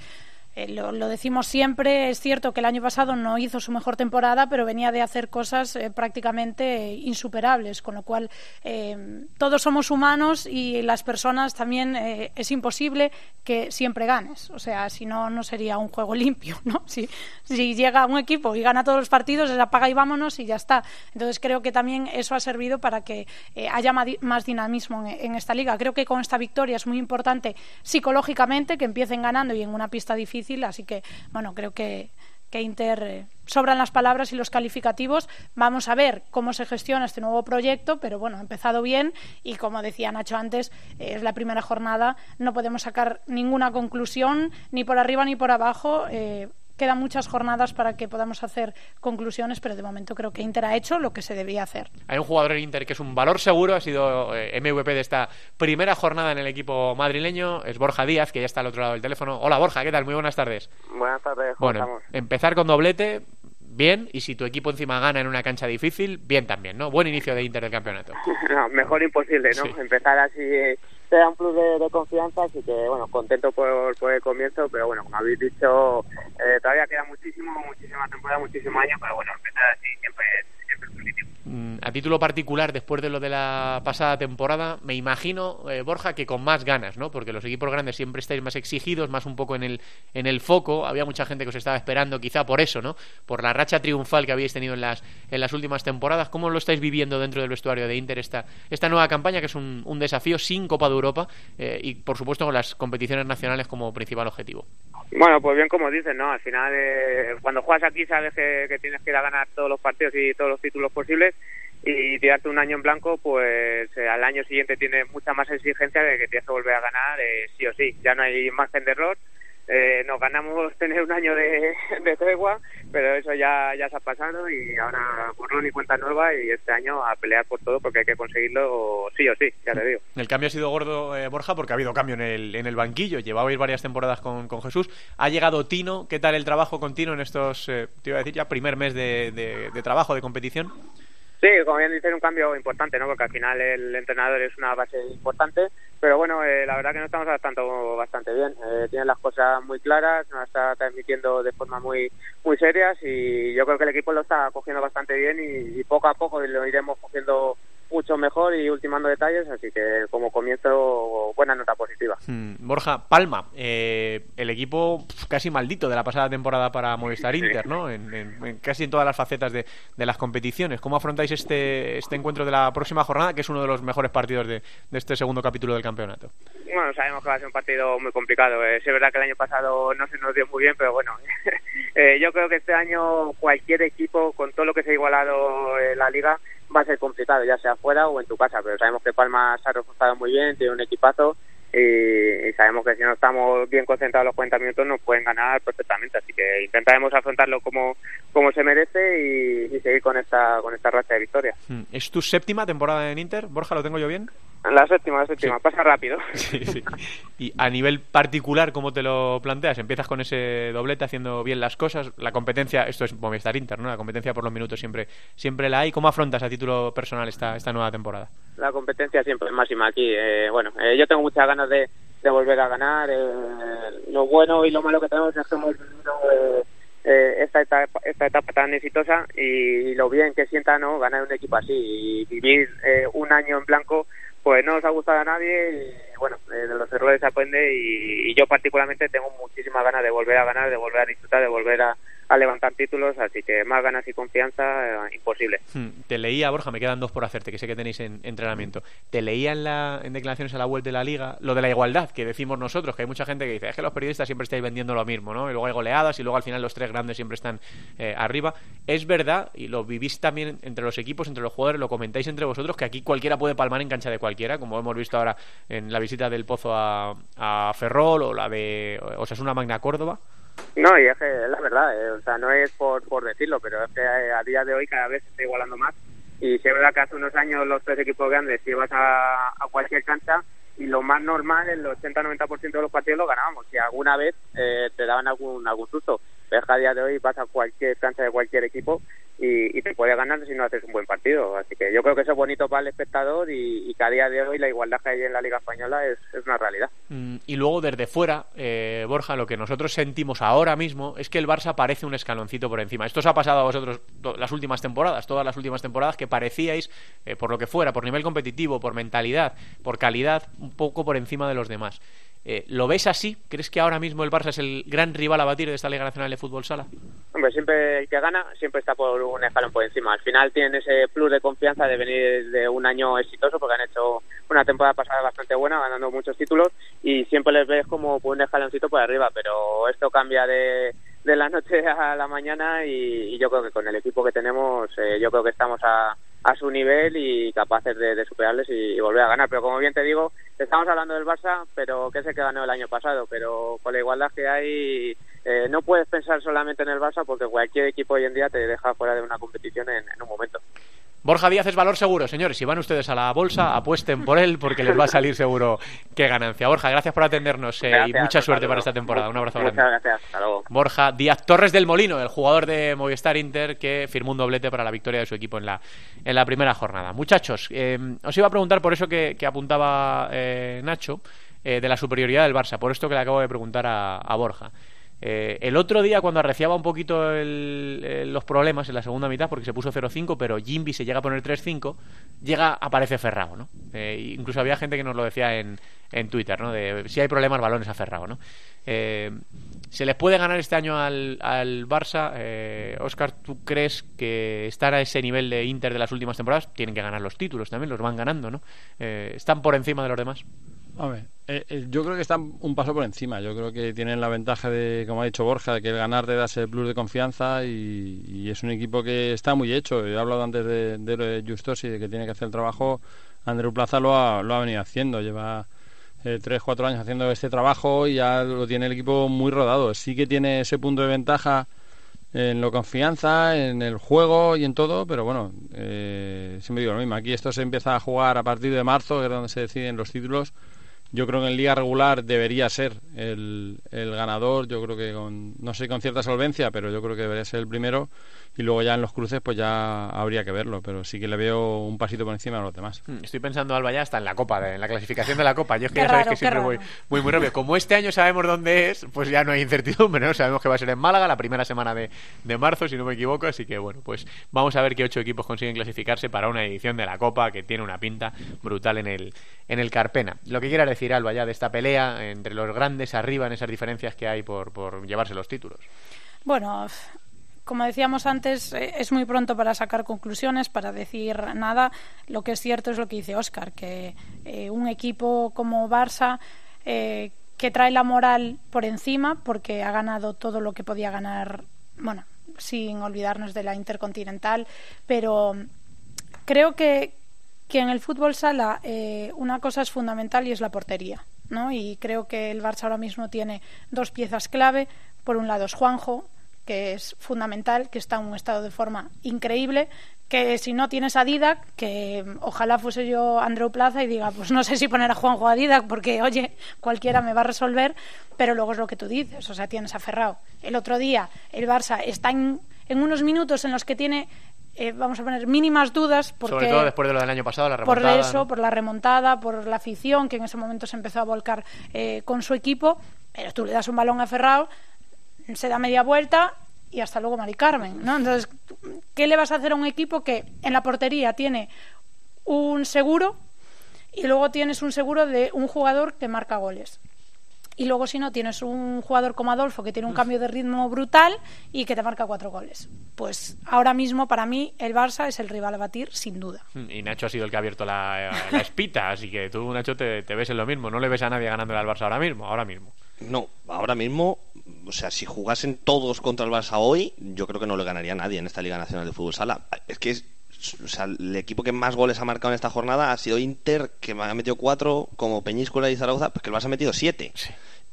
eh, lo, decimos siempre, es cierto que el año pasado no hizo su mejor temporada, pero venía de hacer cosas eh, prácticamente insuperables, con lo cual eh, todos somos humanos y las personas también es imposible que siempre ganes. O sea, si no, no sería un juego (laughs) limpio, ¿no? Si, si llega un equipo y gana todos los partidos, se apaga y vámonos y ya está. Entonces creo que también eso ha servido para que haya más dinamismo en esta liga. Creo que con esta victoria es muy importante psicológicamente que empiecen ganando y en una pista difícil así que, bueno, creo que, que Inter eh, sobran las palabras y los calificativos. Vamos a ver cómo se gestiona este nuevo proyecto, pero bueno, ha empezado bien y como decía Nacho antes, eh, es la primera jornada, no podemos sacar ninguna conclusión ni por arriba ni por abajo. Eh, quedan muchas jornadas para que podamos hacer conclusiones, pero de momento creo que Inter ha hecho lo que se debía hacer. Hay un jugador en Inter que es un valor seguro, ha sido eh, MVP de esta primera jornada en el equipo madrileño, es Borja Díaz, que ya está al otro lado del teléfono. Hola Borja, ¿qué tal? Muy buenas tardes. Buenas tardes, bueno, empezar con doblete, bien, y si tu equipo encima gana en una cancha difícil, bien también, ¿no? Buen inicio de Inter del campeonato. (laughs) mejor imposible, ¿no? Empezar así te da un plus de, confianza, así que bueno, contento por, por, el comienzo, pero bueno, como habéis dicho, eh, todavía queda muchísimo, muchísima temporada, muchísimo año, pero bueno, empezar así siempre Mm, a título particular, después de lo de la pasada temporada, me imagino, eh, Borja, que con más ganas, ¿no? Porque los equipos grandes siempre estáis más exigidos, más un poco en el, en el foco. Había mucha gente que os estaba esperando, quizá por eso, ¿no? Por la racha triunfal que habéis tenido en las, en las últimas temporadas. ¿Cómo lo estáis viviendo dentro del vestuario de Inter esta, esta nueva campaña, que es un, un desafío sin Copa de Europa eh, y, por supuesto, con las competiciones nacionales como principal objetivo? Bueno, pues bien como dices, ¿no? Al final, eh, cuando juegas aquí sabes que, tienes que ir a ganar todos los partidos y todos los títulos posibles y tirarte un año en blanco, pues eh, al año siguiente tiene mucha más exigencia de que tienes que volver a ganar eh, sí o sí. Ya no hay margen de error. Eh, nos ganamos (laughs) tener un año de, tregua, pero eso ya, ya se ha pasado y ahora borrón y cuenta nueva y este año a pelear por todo porque hay que conseguirlo sí o sí, ya te digo. El cambio ha sido gordo, Borja, porque ha habido cambio en el, en el banquillo. Llevabais varias temporadas con, con Jesús. Ha llegado Tino. ¿Qué tal el trabajo con Tino en estos, te iba a decir ya, primer mes de, de trabajo, de competición? Sí, como bien dice, un cambio importante, ¿no? Porque al final el entrenador es una base importante, pero bueno, eh, la verdad que nos estamos adaptando bastante bien. Eh, tiene las cosas muy claras, nos está transmitiendo de forma muy muy serias y yo creo que el equipo lo está cogiendo bastante bien y, poco a poco lo iremos cogiendo mucho mejor y ultimando detalles, así que como comienzo, buena nota positiva. Hmm, Borja, Palma, eh, el equipo casi maldito de la pasada temporada para Movistar Inter, ¿no? En, casi en todas las facetas de, las competiciones. ¿Cómo afrontáis este, este encuentro de la próxima jornada, que es uno de los mejores partidos de, este segundo capítulo del campeonato? Bueno, sabemos que va a ser un partido muy complicado. Eh, es verdad que el año pasado no se nos dio muy bien, pero bueno, (laughs) eh, yo creo que este año cualquier equipo, con todo lo que se ha igualado en la liga, va a ser complicado, ya sea fuera o en tu casa, pero sabemos que Palma se ha reforzado muy bien, tiene un equipazo y, sabemos que si no estamos bien concentrados los 40 minutos nos pueden ganar perfectamente, así que intentaremos afrontarlo como, como se merece y, seguir con esta, con esta racha de victorias. Hmm. ¿Es tu séptima temporada en Inter? Borja, ¿lo tengo yo bien? La séptima, la séptima, pasa rápido. (laughs) Sí, sí. Y a nivel particular, ¿cómo te lo planteas? Empiezas con ese doblete haciendo bien las cosas. La competencia, esto es Movistar Inter, ¿no? La competencia por los minutos siempre, siempre la hay. ¿Cómo afrontas a título personal esta, esta nueva temporada? La competencia siempre es máxima aquí. Eh, bueno, eh, yo tengo muchas ganas de, de volver a ganar. Eh, lo bueno y lo malo que tenemos es que hemos vivido esta, etapa, esta etapa tan exitosa y lo bien que sienta no ganar un equipo así y vivir un año en blanco pues no nos ha gustado a nadie y bueno, eh, de los errores se aprende y, yo particularmente tengo muchísimas ganas de volver a ganar, de volver a disfrutar, de volver a, levantar títulos, así que más ganas y confianza eh, imposible. Hmm, te leía, Borja, me quedan dos por hacerte, que sé que tenéis en entrenamiento. Te leía en, la, en declaraciones a la vuelta de la liga lo de la igualdad, que decimos nosotros, que hay mucha gente que dice, es que los periodistas siempre estáis vendiendo lo mismo, ¿no? Y luego hay goleadas y luego al final los tres grandes siempre están eh, arriba. Es verdad, y lo vivís también entre los equipos, entre los jugadores, lo comentáis entre vosotros, que aquí cualquiera puede palmar en cancha de cualquiera, como hemos visto ahora en la visita del Pozo a, a Ferrol o la de Osasuna Magna Córdoba. No, y es que la verdad, eh, o sea, no es por, por decirlo, pero es que eh, a día de hoy cada vez se está igualando más. Y si es verdad que hace unos años los tres equipos grandes, ibas a, a cualquier cancha, y lo más normal, el 80-90% de los partidos lo ganábamos. Si alguna vez eh, te daban algún, algún susto. Pero a día de hoy vas a cualquier cancha de cualquier equipo y, te puede ganar si no haces un buen partido. Así que yo creo que eso es bonito para el espectador y, que a día de hoy la igualdad que hay en la Liga Española es, una realidad. Mm, y luego desde fuera, eh, Borja, lo que nosotros sentimos ahora mismo es que el Barça parece un escaloncito por encima. Esto os ha pasado a vosotros las últimas temporadas, todas las últimas temporadas, que parecíais, eh, por lo que fuera, por nivel competitivo, por mentalidad, por calidad, un poco por encima de los demás. Eh, ¿Lo ves así? ¿Crees que ahora mismo el Barça es el gran rival a batir de esta Liga Nacional de Fútbol Sala? Hombre, siempre el que gana siempre está por un escalón por encima. Al final tienen ese plus de confianza de venir de un año exitoso porque han hecho una temporada pasada bastante buena, ganando muchos títulos y siempre les ves como por un escaloncito por arriba, pero esto cambia de, de la noche a la mañana y, yo creo que con el equipo que tenemos eh, yo creo que estamos a, a su nivel y capaces de, superarles y, volver a ganar. Pero como bien te digo, estamos hablando del Barça, pero que es el que ganó el año pasado, pero con la igualdad que hay eh, no puedes pensar solamente en el Barça porque cualquier equipo hoy en día te deja fuera de una competición en un momento. Borja Díaz es valor seguro, señores. Si van ustedes a la bolsa, apuesten por él porque les va a salir seguro qué ganancia. Borja, gracias por atendernos eh, y mucha suerte para esta temporada. Un abrazo grande. Muchas gracias. Hasta luego. Borja Díaz Torres del Molino, el jugador de Movistar Inter que firmó un doblete para la victoria de su equipo en la, en la primera jornada. Muchachos, eh, os iba a preguntar por eso que, apuntaba eh, Nacho, de la superioridad del Barça, por esto que le acabo de preguntar a Borja. Eh, el otro día, cuando arreciaba un poquito los problemas en la segunda mitad, porque se puso 0-5, pero Jimby se llega a poner 3-5, llega, aparece Ferrao, ¿no? Eh, incluso había gente que nos lo decía en, en Twitter, ¿no? De si hay problemas, balones a Ferrao, ¿no? Eh, ¿Se les puede ganar este año al, al Barça? Oscar, ¿tú crees que estar a ese nivel de Inter de las últimas temporadas? Tienen que ganar los títulos también, los van ganando, ¿no? ¿Están por encima de los demás? A ver, eh, eh, yo creo que están un paso por encima. Yo creo que tienen la ventaja de, como ha dicho Borja, de que el ganar te da ese plus de confianza y, es un equipo que está muy hecho. He hablado antes de, de Justosi, de que tiene que hacer el trabajo. Andreu Plaza lo ha, lo ha venido haciendo. Lleva eh, tres, cuatro años haciendo este trabajo y ya lo tiene el equipo muy rodado. Sí que tiene ese punto de ventaja en lo confianza, en el juego y en todo, pero bueno, eh, siempre digo lo mismo. Aquí esto se empieza a jugar a partir de marzo, que es donde se deciden los títulos yo creo que en liga regular debería ser el, el ganador. Yo creo que con, no sé con cierta solvencia, pero yo creo que debería ser el primero y luego ya en los cruces pues ya habría que verlo, pero sí que le veo un pasito por encima a los demás. Hmm, estoy pensando, Alba, ya hasta en la Copa, en la clasificación de la Copa. Yo es que ya sabes que siempre voy muy, muy rápido. Como este año sabemos dónde es, pues ya no hay incertidumbre, ¿no? Sabemos que va a ser en Málaga la primera semana de, de marzo, si no me equivoco, así que bueno, pues vamos a ver qué ocho equipos consiguen clasificarse para una edición de la Copa que tiene una pinta brutal en el, en el Carpena. Lo que quiera decir, Alba, ya de esta pelea entre los grandes arriba en esas diferencias que hay por, por llevarse los títulos. Bueno, como decíamos antes, eh, es muy pronto para sacar conclusiones, para decir nada. Lo que es cierto es lo que dice Oscar, que eh, un equipo como Barça, eh, que trae la moral por encima, porque ha ganado todo lo que podía ganar, bueno, sin olvidarnos de la Intercontinental, pero creo que, que en el fútbol sala una cosa es fundamental y es la portería. ¿no? Y creo que el Barça ahora mismo tiene dos piezas clave. Por un lado es Juanjo, que es fundamental, que está en un estado de forma increíble, que si no tienes a Didac, que ojalá fuese yo Andreu Plaza y diga, pues no sé si poner a Juanjo a Didac, porque oye, cualquiera me va a resolver, pero luego es lo que tú dices, o sea, tienes a Ferrao. El otro día el Barça está en, en unos minutos en los que tiene eh, vamos a poner mínimas dudas porque sobre todo después de lo del año pasado la remontada por eso por la remontada por la afición que en ese momento se empezó a volcar eh, con su equipo pero tú le das un balón a Ferrao se da media vuelta y hasta luego Mari Carmen, ¿no? Entonces, ¿qué le vas a hacer a un equipo que en la portería tiene un seguro y luego tienes un seguro de un jugador que marca goles? Y luego, si no, tienes un jugador como Adolfo que tiene un cambio de ritmo brutal y que te marca cuatro goles. Pues ahora mismo, para mí, el Barça es el rival a batir, sin duda. Y Nacho ha sido el que ha abierto la, espita, así que tú, Nacho, te, te ves en lo mismo. No le ves a nadie ganando al Barça ahora mismo, ahora mismo. No, ahora mismo, o sea, si jugasen todos contra el Barça hoy, yo creo que no le ganaría a nadie en esta Liga Nacional de Fútbol Sala. Es que es, o sea, el equipo que más goles ha marcado en esta jornada ha sido Inter, que me ha metido cuatro, como Peñíscola y Zaragoza, porque el Barça ha metido siete.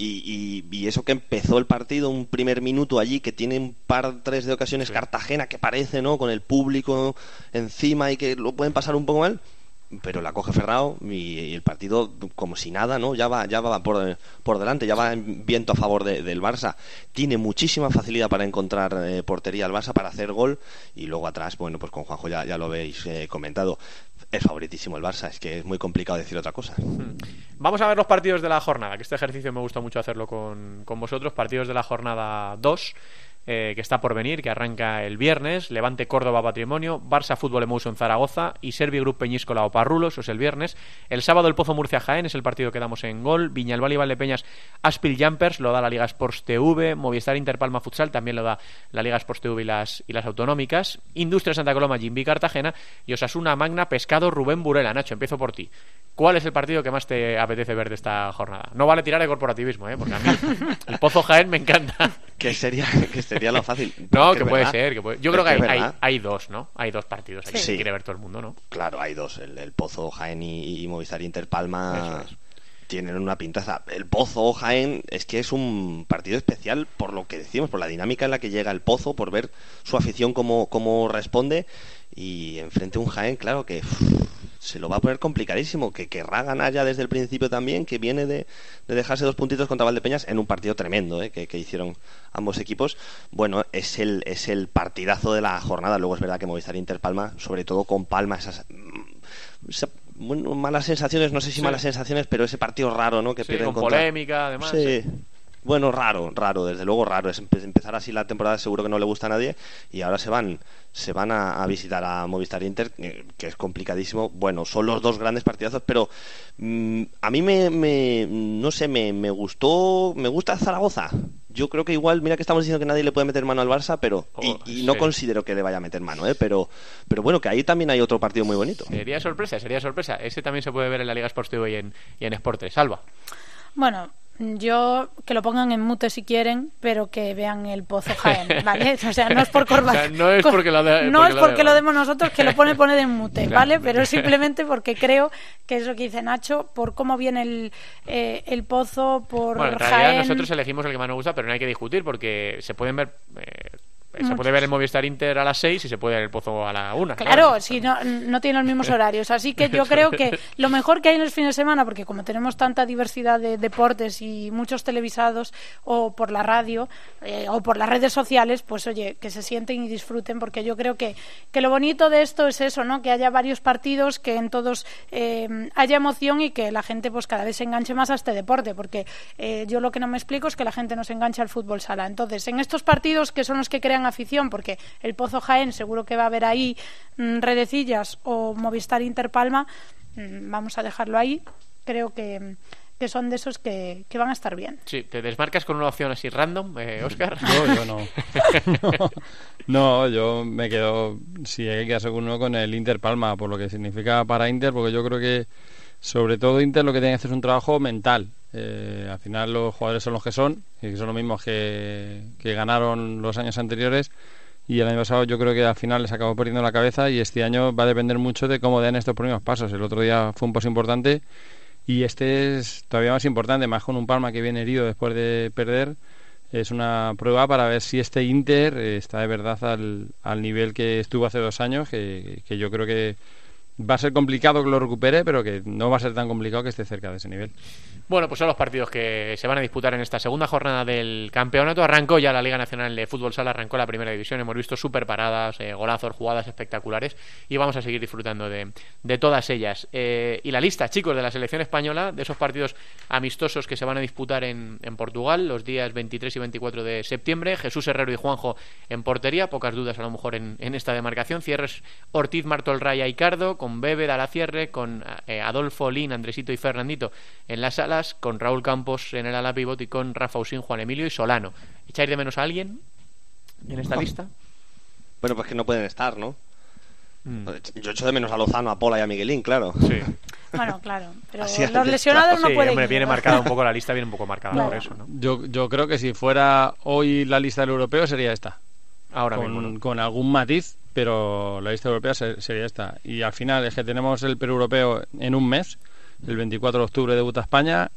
Y, y, eso que empezó el partido, un primer minuto allí, que tiene un par, tres de ocasiones Cartagena, que parece, ¿no? Con el público encima y que lo pueden pasar un poco mal pero la coge Ferrao y, el partido como si nada, ¿no? Ya va, ya va por, por delante, ya va en viento a favor del Barça. Tiene muchísima facilidad para encontrar eh, portería al Barça, para hacer gol y luego atrás, bueno, pues con Juanjo ya, ya lo habéis eh, comentado. Es favoritísimo el Barça, es que es muy complicado decir otra cosa. Hmm. Vamos a ver los partidos de la jornada, que este ejercicio me gusta mucho hacerlo con, con vosotros. Partidos de la jornada 2. Eh, que está por venir, que arranca el viernes, Levante Córdoba Patrimonio, Barça Fútbol Emotion Zaragoza y Servi Group Peñíscola o Parrulo, eso es el viernes. El sábado el Pozo Murcia Jaén es el partido que damos en gol, Viñalbal y Valdepeñas Aspil Jumpers lo da la Liga Sports TV, Movistar Interpalma Futsal también lo da la Liga Sports TV y las, y las autonómicas, Industria Santa Coloma Jimbi Cartagena y Osasuna Magna Pescado Rubén Burela. Nacho, empiezo por ti. ¿Cuál es el partido que más te apetece ver de esta jornada? No vale tirar de corporativismo, ¿eh? porque a mí el Pozo Jaén me encanta. Que sería, (laughs) que sería lo fácil. No, que, puede ser. Que Yo creo que, hay, hay, dos, ¿no? Hay dos partidos aquí que quiere ver todo el mundo, ¿no? Claro, hay dos. El, Pozo Jaén y, Movistar Interpalma tienen una pintaza. El Pozo Jaén es que es un partido especial por lo que decimos, por la dinámica en la que llega el Pozo, por ver su afición cómo, cómo responde. Y enfrente un Jaén, claro que se lo va a poner complicadísimo, que querrá ganar ya desde el principio también, que viene de, dejarse dos puntitos contra Valdepeñas en un partido tremendo ¿eh? que, hicieron ambos equipos. Bueno, es el, es el partidazo de la jornada. Luego es verdad que Movistar Inter Palma, sobre todo con Palma, esas, malas sensaciones, no sé si malas sensaciones, pero ese partido raro, ¿no? Que sí, con polémica, además. Sí. Bueno, raro, raro, desde luego raro. Es empezar así la temporada seguro que no le gusta a nadie y ahora se van se van a, visitar a Movistar Inter, que es complicadísimo. Bueno, son los dos grandes partidazos, pero mm, a mí me, no sé, me, me gustó, me gusta Zaragoza. Yo creo que igual, mira que estamos diciendo que nadie le puede meter mano al Barça, pero y, no considero que le vaya a meter mano, ¿eh? pero, pero bueno, que ahí también hay otro partido muy bonito. Sería sorpresa, sería sorpresa. Ese también se puede ver en la Liga Sports TV y en, y en Sport Salva. Bueno, yo que lo pongan en mute si quieren, pero que vean el Pozo (laughs) Jaén, ¿vale? O sea, no es por no es porque no es porque lo demos nosotros que lo pone poner en mute, ¿vale? Pero (laughs) simplemente porque creo que es lo que dice Nacho, por cómo viene el, eh, el Pozo, por bueno, en realidad nosotros elegimos el que más nos gusta, pero no hay que discutir porque se pueden ver... Eh, se puede ver el Movistar Inter a las 6 y se puede ver el Pozo a la 1. Claro, si no, no tienen los mismos horarios. Así que yo (laughs) creo que lo mejor que hay en el fin de semana, porque como tenemos tanta diversidad de deportes y muchos televisados o por la radio eh, o por las redes sociales, pues oye, que se sienten y disfruten, porque yo creo que, que lo bonito de esto es eso, ¿no? Que haya varios partidos, que en todos eh, haya emoción y que la gente pues cada vez se enganche más a este deporte, porque eh, yo lo que no me explico es que la gente no se enganche al fútbol sala. Entonces, en estos partidos que son los que crean afición, porque el Pozo Jaén seguro que va a haber ahí mm, Redecillas o Movistar Interpalma, mm, vamos a dejarlo ahí. Creo que que son de esos que, que, van a estar bien. Sí, ¿te desmarcas con una opción así random, eh, Oscar? No, yo no. (laughs) no. yo me quedo, si hay que hacer uno con el Inter Palma, por lo que significa para Inter, porque yo creo que sobre todo Inter lo que tiene que hacer es un trabajo mental. Eh, al final los jugadores son los que son, y son los mismos que, que ganaron los años anteriores y el año pasado yo creo que al final les acabó perdiendo la cabeza y este año va a depender mucho de cómo den estos primeros pasos. El otro día fue un paso importante y este es todavía más importante, más con un Palma que viene herido después de perder. Es una prueba para ver si este Inter está de verdad al, al nivel que estuvo hace dos años, que, que yo creo que va a ser complicado que lo recupere, pero que no va a ser tan complicado que esté cerca de ese nivel. Bueno, pues son los partidos que se van a disputar en esta segunda jornada del campeonato. Arrancó ya la Liga Nacional de Fútbol Sala, arrancó la primera división. Hemos visto super paradas, eh, golazos, jugadas espectaculares y vamos a seguir disfrutando de, de todas ellas. Eh, y la lista, chicos, de la selección española, de esos partidos amistosos que se van a disputar en, en, Portugal los días 23 y 24 de septiembre. Jesús Herrero y Juanjo en portería, pocas dudas a lo mejor en, en esta demarcación. Cierres Ortiz, Martol Raya y Cardo, Bebe, cierre con eh, Adolfo, Lin, Andresito y Fernandito en las sala con Raúl Campos en el ala pivot y con Rafa Usín, Juan Emilio y Solano. ¿Echáis de menos a alguien en esta lista? Bueno, pues que no pueden estar, ¿no? Mm. Yo echo de menos a Lozano, a Pola y a Miguelín, claro. Sí. (laughs) Bueno, claro, pero los lesionados no pueden. Hombre, viene marcada un poco la (laughs) lista, viene un poco marcada por eso, ¿no? Yo, yo creo que si fuera hoy la lista del europeo sería esta. Ahora con, mismo, con algún matiz, pero la lista europea sería esta. Y al final es que tenemos el Perú europeo en un mes, el 24 de octubre debuta España,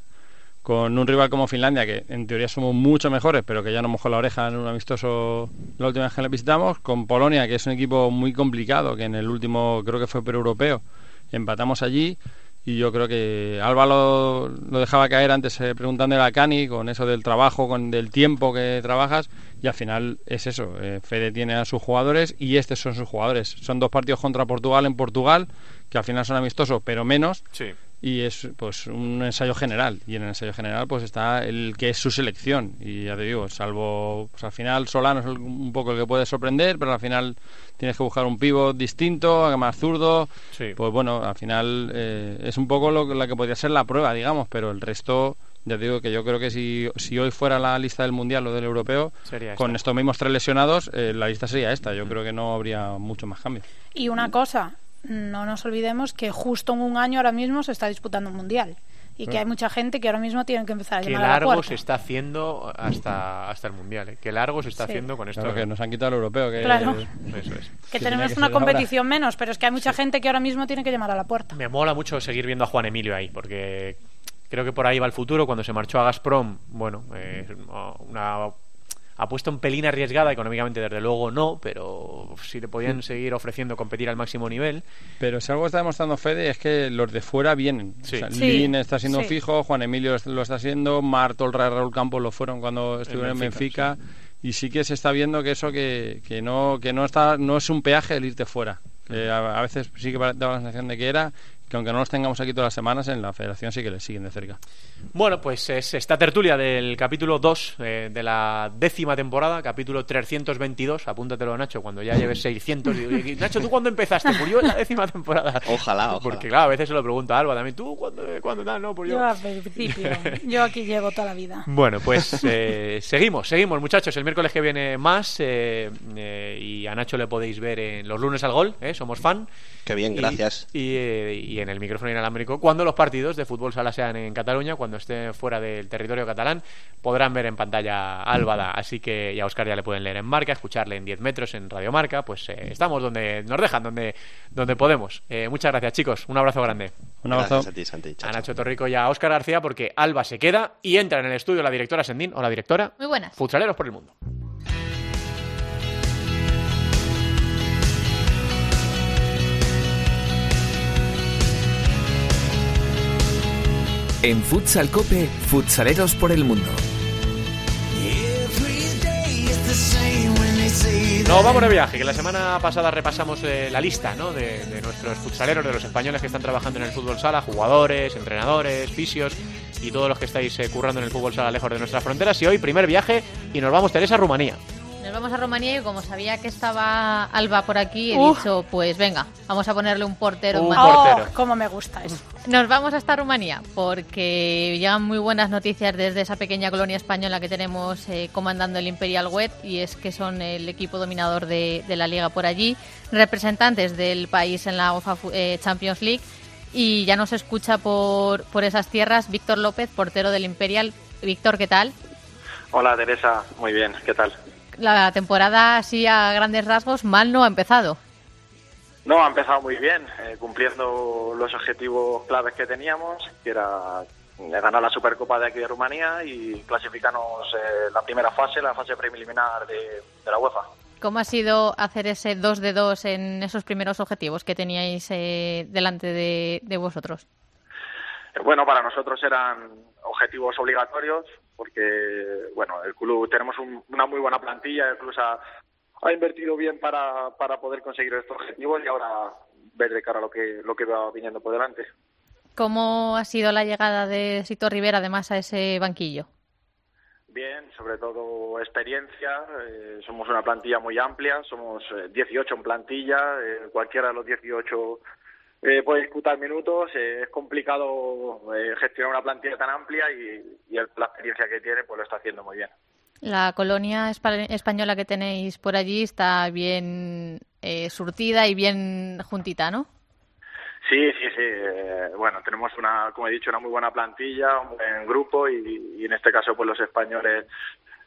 con un rival como Finlandia, que en teoría somos mucho mejores, pero que ya nos mojó la oreja en un amistoso la última vez que le visitamos, con Polonia, que es un equipo muy complicado, que en el último creo que fue Perú europeo, empatamos allí. Y yo creo que Alba lo, dejaba caer antes eh, preguntándole a Cani con eso del trabajo, con del tiempo que trabajas y al final es eso. Eh, Fede tiene a sus jugadores y estos son sus jugadores. Son dos partidos contra Portugal en Portugal, que al final son amistosos, pero menos. Sí. Y es pues un ensayo general. Y en el ensayo general pues está el que es su selección. Y ya te digo, salvo pues al final Solano es un poco el que puede sorprender, pero al final tienes que buscar un pivot distinto, más zurdo. Sí. Pues bueno, al final eh, es un poco lo, la que podría ser la prueba, digamos, pero el resto ya digo que yo creo que si, si hoy fuera la lista del Mundial o del Europeo, con estos mismos tres lesionados, eh, la lista sería esta. Yo creo que no habría mucho más cambio. Y una cosa, no nos olvidemos que justo en un año ahora mismo se está disputando un Mundial y que hay mucha gente que ahora mismo tiene que empezar a llamar largo a la se está haciendo hasta, hasta el mundial ¿eh? que largo se está haciendo con esto claro, que nos han quitado el europeo que, claro. eso es. que tenemos una competición menos pero es que hay mucha gente que ahora mismo tiene que llamar a la puerta me mola mucho seguir viendo a Juan Emilio ahí porque creo que por ahí va el futuro. Cuando se marchó a Gazprom, bueno, eh, una apuesta un pelín arriesgada, económicamente desde luego no, pero si le podían seguir ofreciendo competir al máximo nivel. Pero si algo está demostrando Fede es que los de fuera vienen. Lin está siendo fijo, Juan Emilio lo está siendo, Martol, Raúl Campos lo fueron cuando estuvieron en Benfica. Y sí que se está viendo que eso que, que no que no está no es un peaje el irte fuera. a, a, veces sí que da la sensación de que era que aunque no los tengamos aquí todas las semanas, en la federación sí que les siguen de cerca. Bueno, pues es esta tertulia del capítulo 2 eh, de la décima temporada, capítulo 322, apúntatelo Nacho, cuando ya lleves 600. Y, Nacho, ¿tú cuándo empezaste? Pues yo en la décima temporada. Ojalá, ojalá. Porque claro, a veces se lo pregunto a Alba también, ¿tú cuándo, cuándo tal? No, pues yo... yo al principio, yo aquí llevo toda la vida. Bueno, pues eh, seguimos, seguimos muchachos, el miércoles que viene más eh, eh, y a Nacho le podéis ver en los lunes al gol, ¿eh? somos fan. Qué bien, gracias. Y, y, y, en el micrófono inalámbrico, cuando los partidos de fútbol sala sean en Cataluña, cuando esté fuera del territorio catalán, podrán ver en pantalla a Álvada. Así que ya a Oscar ya le pueden leer en marca, escucharle en 10 metros en Radio Marca. Pues eh, estamos donde nos dejan, donde, donde podemos. Eh, muchas gracias, chicos. Un abrazo grande. Un abrazo a, ti, Santi. Chao, a Nacho Torrico y a Oscar García, porque Alba se queda y entra en el estudio la directora Sendín. Hola, directora. Muy buenas. Futsaleros por el mundo. En Futsal Cope, futsaleros por el mundo. Nos vamos de viaje, que la semana pasada repasamos eh, la lista ¿no? de, de nuestros futsaleros, de los españoles que están trabajando en el fútbol sala, jugadores, entrenadores, fisios y todos los que estáis eh, currando en el fútbol sala lejos de nuestras fronteras. Y hoy, primer viaje, y nos vamos, Teresa, a Rumanía. Nos vamos a Rumanía y como sabía que estaba Alba por aquí, he Uf. dicho, pues venga, vamos a ponerle un portero. Un portero. Oh, cómo me gusta eso. Nos vamos hasta Rumanía porque llegan muy buenas noticias desde esa pequeña colonia española que tenemos eh, comandando el Imperial Wet y es que son el equipo dominador de, de la liga por allí, representantes del país en la UEFA Fu- eh, Champions League y ya nos escucha por, por esas tierras Víctor López, portero del Imperial. Víctor, ¿qué tal? Hola Teresa, muy bien, ¿qué tal? La temporada así a grandes rasgos mal no ha empezado. No, ha empezado muy bien, eh, cumpliendo los objetivos claves que teníamos, que era ganar la Supercopa de aquí de Rumanía y clasificarnos eh, la primera fase, la fase preliminar de, de la UEFA. ¿Cómo ha sido hacer ese 2 de 2 en esos primeros objetivos que teníais eh, delante de, de vosotros? Eh, Bueno, para nosotros eran objetivos obligatorios porque, bueno, el club tenemos un- una muy buena plantilla, el club ha, ha invertido bien para, para poder conseguir estos objetivos y ahora ver de cara a lo que, lo que va viniendo por delante. ¿Cómo ha sido la llegada de Sito Rivera además a ese banquillo? Bien, sobre todo experiencia. eh, somos una plantilla muy amplia, somos eh, 18 en plantilla. eh, cualquiera de los 18 eh, puede disputar minutos. eh, es complicado eh, gestionar una plantilla tan amplia y, y el- la experiencia que tiene pues lo está haciendo muy bien. La colonia espa- española que tenéis por allí está bien eh, surtida y bien juntita, ¿no? Sí, sí, sí. eh, bueno, tenemos una, como he dicho, una muy buena plantilla, un buen grupo y, y en este caso pues los españoles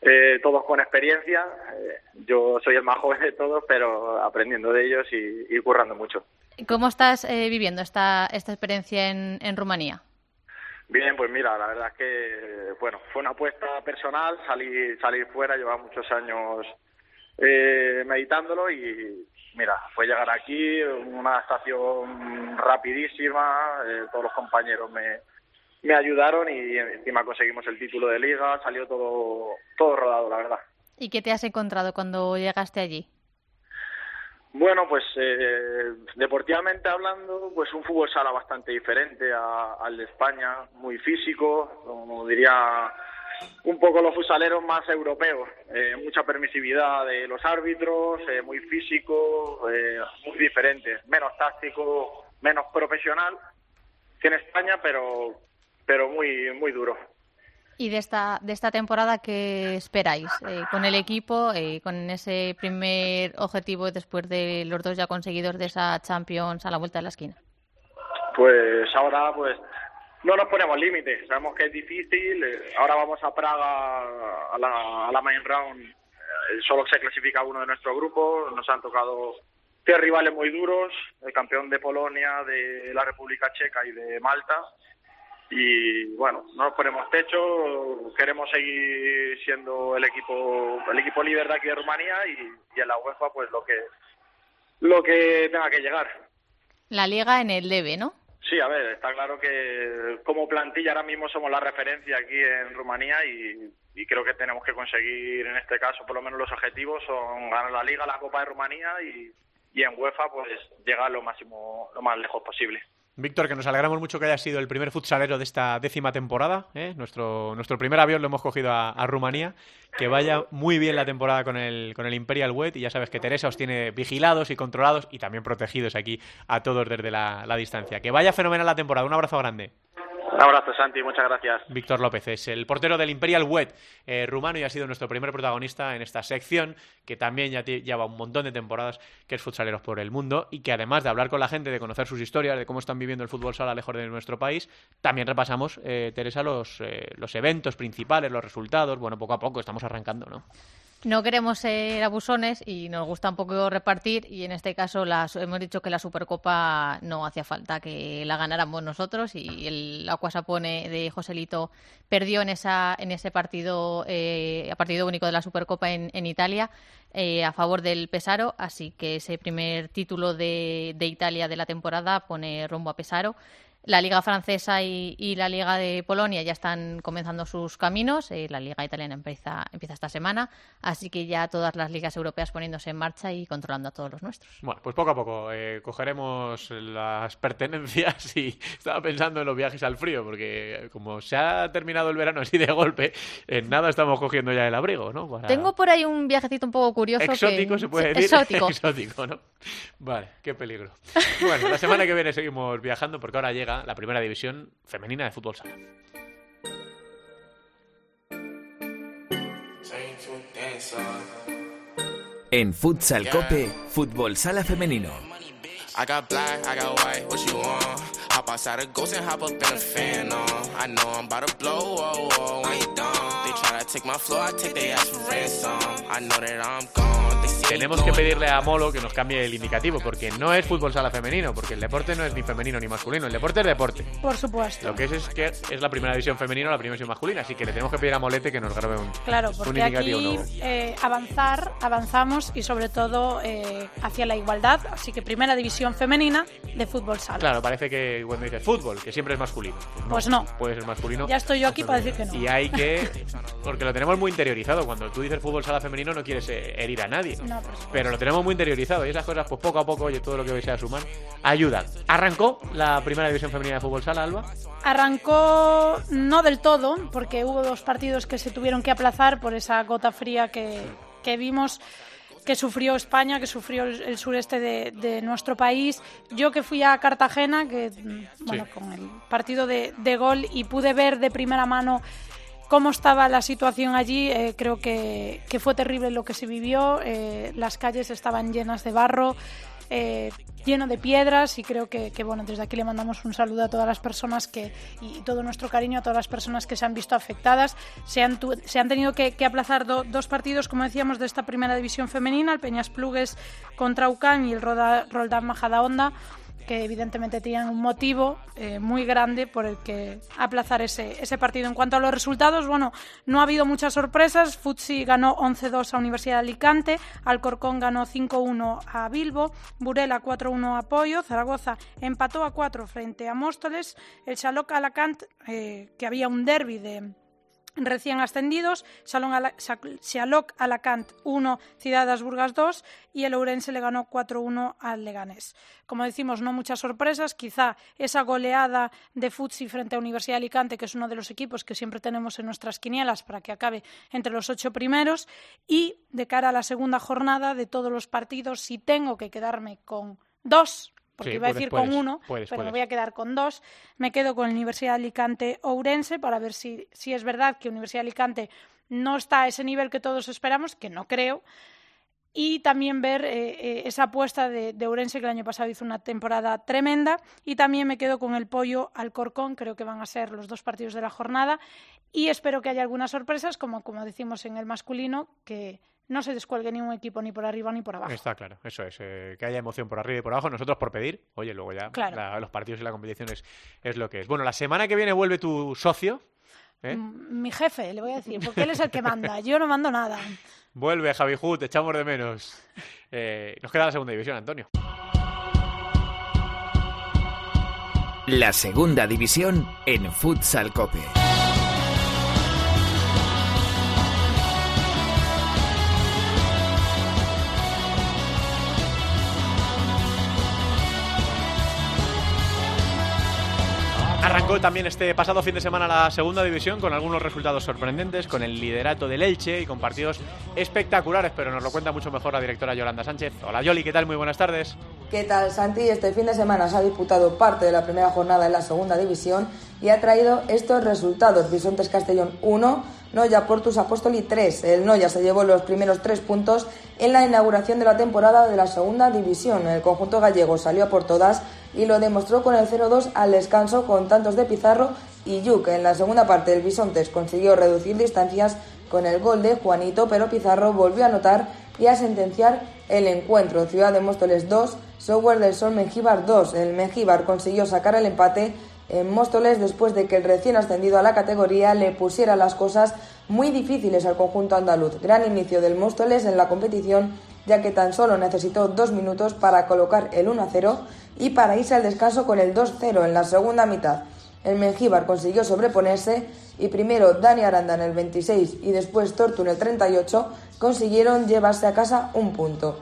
eh, todos con experiencia. eh, yo soy el más joven de todos, pero aprendiendo de ellos y, y currando mucho. ¿Cómo estás eh, viviendo esta, esta experiencia en, en Rumanía? Bien, pues mira, la verdad es que bueno, fue una apuesta personal, salir salir fuera, llevaba muchos años eh, meditándolo y mira, fue llegar aquí, una adaptación rapidísima, eh, todos los compañeros me, me ayudaron y encima conseguimos el título de liga, salió todo todo rodado, la verdad. ¿Y qué te has encontrado cuando llegaste allí? Bueno, pues eh, deportivamente hablando, pues un fútbol sala bastante diferente al de España, muy físico, como diría un poco los futsaleros más europeos, eh, mucha permisividad de los árbitros, eh, muy físico, eh, muy diferente, menos táctico, menos profesional que en España, pero pero muy muy duro. ¿Y de esta, de esta temporada qué esperáis eh, con el equipo, eh, con ese primer objetivo después de los dos ya conseguidos de esa Champions a la vuelta de la esquina? Pues ahora pues no nos ponemos límites, sabemos que es difícil, eh, ahora vamos a Praga a la, a la main round, eh, solo se clasifica uno de nuestro grupo, nos han tocado tres rivales muy duros, el campeón de Polonia, de la República Checa y de Malta, y bueno, no nos ponemos techo, queremos seguir siendo el equipo el equipo líder de aquí de Rumanía y, y en la UEFA pues lo que lo que tenga que llegar. La liga en el debe, ¿no? Sí, a ver, está claro que como plantilla ahora mismo somos la referencia aquí en Rumanía y, y creo que tenemos que conseguir en este caso por lo menos los objetivos son ganar la Liga, la Copa de Rumanía y, y en UEFA pues llegar lo máximo, lo más lejos posible. Víctor, que nos alegramos mucho que haya sido el primer futsalero de esta décima temporada. ¿eh? Nuestro, nuestro primer avión lo hemos cogido a, Rumanía. Que vaya muy bien la temporada con el, con el Imperial Wet. Y ya sabes que Teresa os tiene vigilados y controlados y también protegidos aquí a todos desde la, la distancia. Que vaya fenomenal la temporada. Un abrazo grande. Un abrazo, Santi, muchas gracias. Víctor López es el portero del Imperial Wet eh, rumano y ha sido nuestro primer protagonista en esta sección, que también ya lleva un montón de temporadas, que es Futsaleros por el Mundo, y que además de hablar con la gente, de conocer sus historias, de cómo están viviendo el fútbol sala lejos de nuestro país, también repasamos, eh, Teresa, los, eh, los eventos principales, los resultados. Bueno, poco a poco estamos arrancando, ¿no? No queremos ser abusones y nos gusta un poco repartir y en este caso la- hemos dicho que la Supercopa no hacía falta que la ganáramos nosotros y el Aquasapone de Joselito perdió en esa en ese partido eh, a partido único de la Supercopa en, en Italia eh, a favor del Pesaro, así que ese primer título de, de Italia de la temporada pone rumbo a Pesaro. La Liga Francesa y, la Liga de Polonia ya están comenzando sus caminos. Eh, la Liga Italiana empieza, empieza esta semana. Así que ya todas las ligas europeas poniéndose en marcha y controlando a todos los nuestros. Bueno, pues poco a poco eh, cogeremos las pertenencias y (laughs) estaba pensando en los viajes al frío, porque como se ha terminado el verano así de golpe, en nada estamos cogiendo ya el abrigo, ¿no? Tengo por ahí un viajecito un poco curioso. Exótico, se puede decir. Exótico. (laughs) Exótico, ¿no? Vale, qué peligro. Bueno, la semana que viene seguimos viajando porque ahora llega la primera división femenina de fútbol sala. En Futsal Cope, fútbol sala femenino. I got black, I got white, what you want? Hop outside a ghost and hop up in a fan on. I know I'm about to blow, whoa, whoa, I ain't done. They try to take my floor, I take their ass for ransom. I know that I'm gone. Tenemos que pedirle a Molo que nos cambie el indicativo, porque no es fútbol sala femenino, porque el deporte no es ni femenino ni masculino, el deporte es deporte. Por supuesto. Lo que es es que es la primera división femenina o la primera división masculina, así que le tenemos que pedir a Molete que nos grabe un, claro, porque aquí, eh, avanzar, avanzamos y sobre todo eh, hacia la igualdad, así que primera división femenina de fútbol sala. Claro, parece que cuando dices fútbol, que siempre es masculino. Pues no. Puede ser masculino. Ya estoy yo aquí para decir que no. Y hay que, porque lo tenemos muy interiorizado, cuando tú dices fútbol sala femenino no quieres eh, herir a nadie. No, pero lo tenemos muy interiorizado y esas cosas, pues poco a poco, oye, todo lo que sea sumar, ayuda. ¿Arrancó la primera división femenina de fútbol sala, Alba? Arrancó no del todo, porque hubo dos partidos que se tuvieron que aplazar por esa gota fría que, que vimos que sufrió España, que sufrió el, sureste de, nuestro país. Yo que fui a Cartagena, que bueno, con el partido de, de, gol y pude ver de primera mano cómo estaba la situación allí, eh, creo que, fue terrible lo que se vivió. Eh, las calles estaban llenas de barro, eh, lleno de piedras y creo que, bueno, desde aquí le mandamos un saludo a todas las personas que, y todo nuestro cariño a todas las personas que se han visto afectadas. Se han, se han tenido que, aplazar dos partidos, como decíamos, de esta primera división femenina, el Peñas Plugues contra UCAN y el Roldán Majadahonda que evidentemente tenían un motivo eh, muy grande por el que aplazar ese, ese partido. En cuanto a los resultados, bueno, no ha habido muchas sorpresas. Futsi ganó 11-2 a Universidad de Alicante, Alcorcón ganó 5-1 a Bilbo, Burela 4-1 a Pollo, Zaragoza empató a 4 frente a Móstoles, el Xaloc Alacant, eh, que había un derby de recién ascendidos, Xaloc Alacant 1, Ciudades Burgas 2 y el Ourense le ganó 4-1 al Leganés. Como decimos, no muchas sorpresas, quizá esa goleada de Futsi frente a Universidad de Alicante, que es uno de los equipos que siempre tenemos en nuestras quinielas para que acabe entre los ocho primeros y de cara a la segunda jornada de todos los partidos, si tengo que quedarme con dos porque iba a decir con uno, pero me voy a quedar con dos. Me quedo con la Universidad de Alicante Ourense para ver si, si es verdad que Universidad de Alicante no está a ese nivel que todos esperamos, que no creo. Y también ver eh, eh, esa apuesta de, de, Ourense, que el año pasado hizo una temporada tremenda. Y también me quedo con el pollo Alcorcón, creo que van a ser los dos partidos de la jornada. Y espero que haya algunas sorpresas, como, como decimos en el masculino, que no se descuelgue ni un equipo ni por arriba ni por abajo. Está claro, eso es, eh, que haya emoción por arriba y por abajo. Nosotros por pedir, oye, luego ya los partidos y la competición es, lo que es. Bueno, la semana que viene vuelve tu socio. ¿eh? Mi jefe, le voy a decir, porque él es el que manda, (laughs) yo no mando nada. Vuelve, Javi Ju, te echamos de menos. Eh, nos queda la segunda división, Antonio. La segunda división en Futsal Cope. arrancar. También este pasado fin de semana la segunda división con algunos resultados sorprendentes, con el liderato del Elche y con partidos espectaculares, pero nos lo cuenta mucho mejor la directora Yolanda Sánchez. Hola Yoli, ¿qué tal? Muy buenas tardes. ¿Qué tal Santi? Este fin de semana se ha disputado parte de la primera jornada en la segunda división y ha traído estos resultados. Bisontes Castellón 1, Noya Portus Apóstoli 3. El Noya se llevó los primeros tres puntos en la inauguración de la temporada de la segunda división. El conjunto gallego salió a por todas y lo demostró con el 0-2 al descanso con tantos de Pizarro y Yuk. En la segunda parte el Bisontes consiguió reducir distancias con el gol de Juanito, pero Pizarro volvió a anotar y a sentenciar el encuentro. Ciudad de Móstoles 2, Software del Sol Mengíbar 2. El Mengíbar consiguió sacar el empate en Móstoles después de que el recién ascendido a la categoría le pusiera las cosas muy difíciles al conjunto andaluz. Gran inicio del Móstoles en la competición ya que tan solo necesitó dos minutos para colocar el 1-0 y para irse al descanso con el 2-0 en la segunda mitad. El Mengíbar consiguió sobreponerse y primero Dani Aranda en el 26 y después Tortu en el 38 consiguieron llevarse a casa un punto.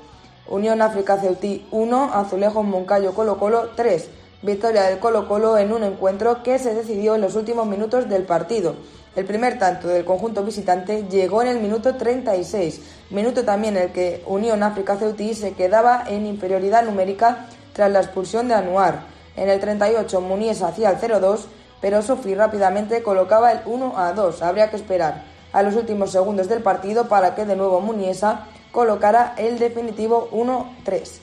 Unión África Ceutí 1, Azulejo Moncayo Colo Colo 3. Victoria del Colo Colo en un encuentro que se decidió en los últimos minutos del partido. El primer tanto del conjunto visitante llegó en el minuto 36, minuto también en el que Unión África Ceutí se quedaba en inferioridad numérica tras la expulsión de Anuar. En el 38 Munies hacía el 0-2, pero Sofi rápidamente colocaba el 1-2. Habría que esperar a los últimos segundos del partido para que de nuevo Muniesa colocara el definitivo 1-3.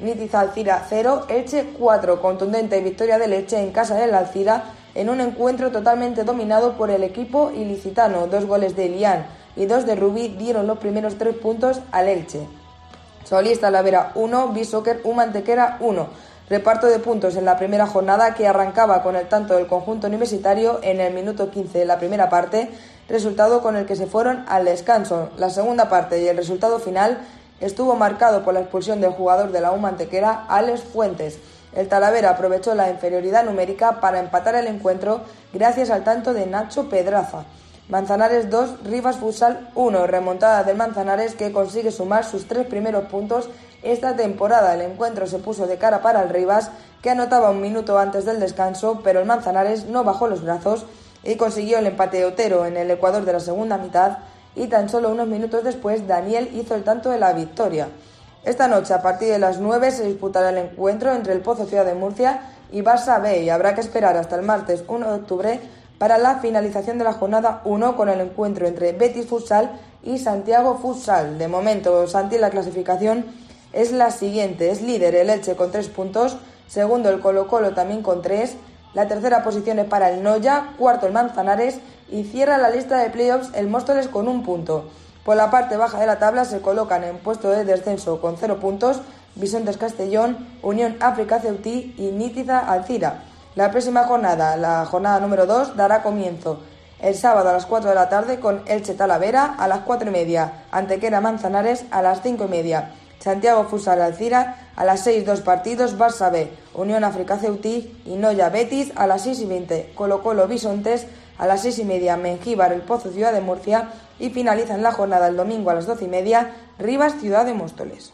Nitiz Alcira 0, Elche 4, contundente victoria del Elche en casa del Alcira en un encuentro totalmente dominado por el equipo ilicitano. Dos goles de Elian y dos de Rubí dieron los primeros tres puntos al Elche. Solista Lavera 1, Bishoker Mantequera 1. Reparto de puntos en la primera jornada que arrancaba con el tanto del conjunto universitario en el minuto 15 de la primera parte, resultado con el que se fueron al descanso. La segunda parte y el resultado final estuvo marcado por la expulsión del jugador de la U Mantequera, Alex Fuentes. El Talavera aprovechó la inferioridad numérica para empatar el encuentro gracias al tanto de Nacho Pedraza. Manzanares 2, Rivas Futsal 1, remontada del Manzanares que consigue sumar sus tres primeros puntos esta temporada. El encuentro se puso de cara para el Rivas, que anotaba un minuto antes del descanso, pero el Manzanares no bajó los brazos y consiguió el empate Otero en el Ecuador de la segunda mitad y tan solo unos minutos después Daniel hizo el tanto de la victoria. Esta noche, a partir de las 9, se disputará el encuentro entre el Pozo Ciudad de Murcia y Barça B y habrá que esperar hasta el martes 1 de octubre para la finalización de la jornada 1 con el encuentro entre Betis Futsal y Santiago Futsal. De momento, Santi, la clasificación es la siguiente. Es líder el Elche con 3 puntos, segundo el Colo Colo también con 3, la tercera posición es para el Noya, cuarto el Manzanares y cierra la lista de playoffs el Móstoles con un punto. Por la parte baja de la tabla se colocan en puesto de descenso con cero puntos Bisontes Castellón, Unión África Ceutí y Nítiza Alcira. La próxima jornada, la jornada número 2, dará comienzo el sábado a las 4 de la tarde con Elche Talavera a las 4 y media, Antequera Manzanares a las 5 y media, Santiago Fusal Alcira a las 6 dos partidos, Barça B, Unión África Ceutí y Noya Betis a las 6 y 20, Colo Colo Bisontes a las 6 y media, Mengíbar El Pozo Ciudad de Murcia y finalizan la jornada el domingo a las 12 y media, Rivas Ciudad de Móstoles.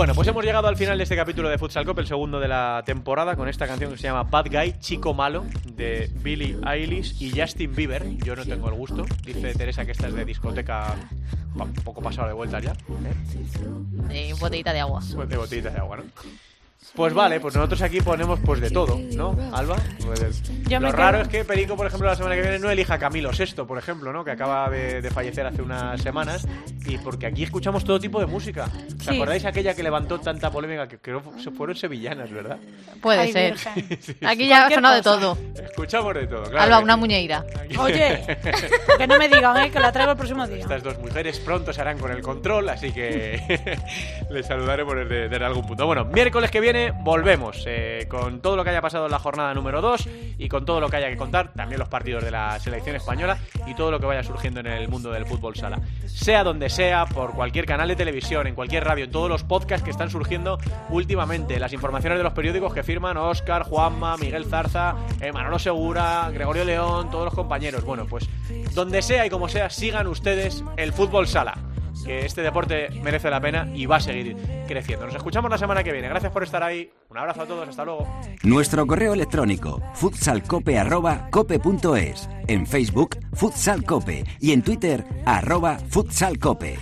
Bueno, pues hemos llegado al final de este capítulo de Futsal Cup, el segundo de la temporada, con esta canción que se llama Bad Guy, Chico Malo, de Billie Eilish y Justin Bieber. Yo no tengo el gusto. Dice Teresa que esta es de discoteca un poco pasado de vuelta ya. ¿eh? botellita de agua. Pues de botellita de agua, ¿no? Pues vale, pues nosotros aquí ponemos pues de todo, ¿no, Alba? Pues, lo raro es que Perico, por ejemplo, la semana que viene no elija Camilo VI, por ejemplo, ¿no? Que acaba de, fallecer hace unas semanas. Y porque aquí escuchamos todo tipo de música. ¿Os acordáis aquella que levantó tanta polémica? Que creo que fueron sevillanas, ¿verdad? Puede ser. (laughs) aquí ya ha sonado de todo. Escuchamos de todo, claro. Alba, una muñeira. Oye, que no me digan, ¿eh? Que la traigo el próximo día. Estas dos mujeres pronto se harán con el control, así que (laughs) les saludaremos desde, desde algún punto. Bueno, miércoles que volvemos eh, con todo lo que haya pasado en la jornada número 2 y con todo lo que haya que contar, también los partidos de la selección española y todo lo que vaya surgiendo en el mundo del fútbol sala. Sea donde sea, por cualquier canal de televisión, en cualquier radio, en todos los podcasts que están surgiendo últimamente, las informaciones de los periódicos que firman Oscar, Juanma, Miguel Zarza, eh, Manolo Segura, Gregorio León, todos los compañeros. Bueno, pues donde sea y como sea, sigan ustedes el fútbol sala que este deporte merece la pena y va a seguir creciendo. Nos escuchamos la semana que viene. Gracias por estar ahí. Un abrazo a todos. Hasta luego. Nuestro correo electrónico futsalcope.cope.es. En Facebook, Futsalcope. Y en Twitter, futsalcope.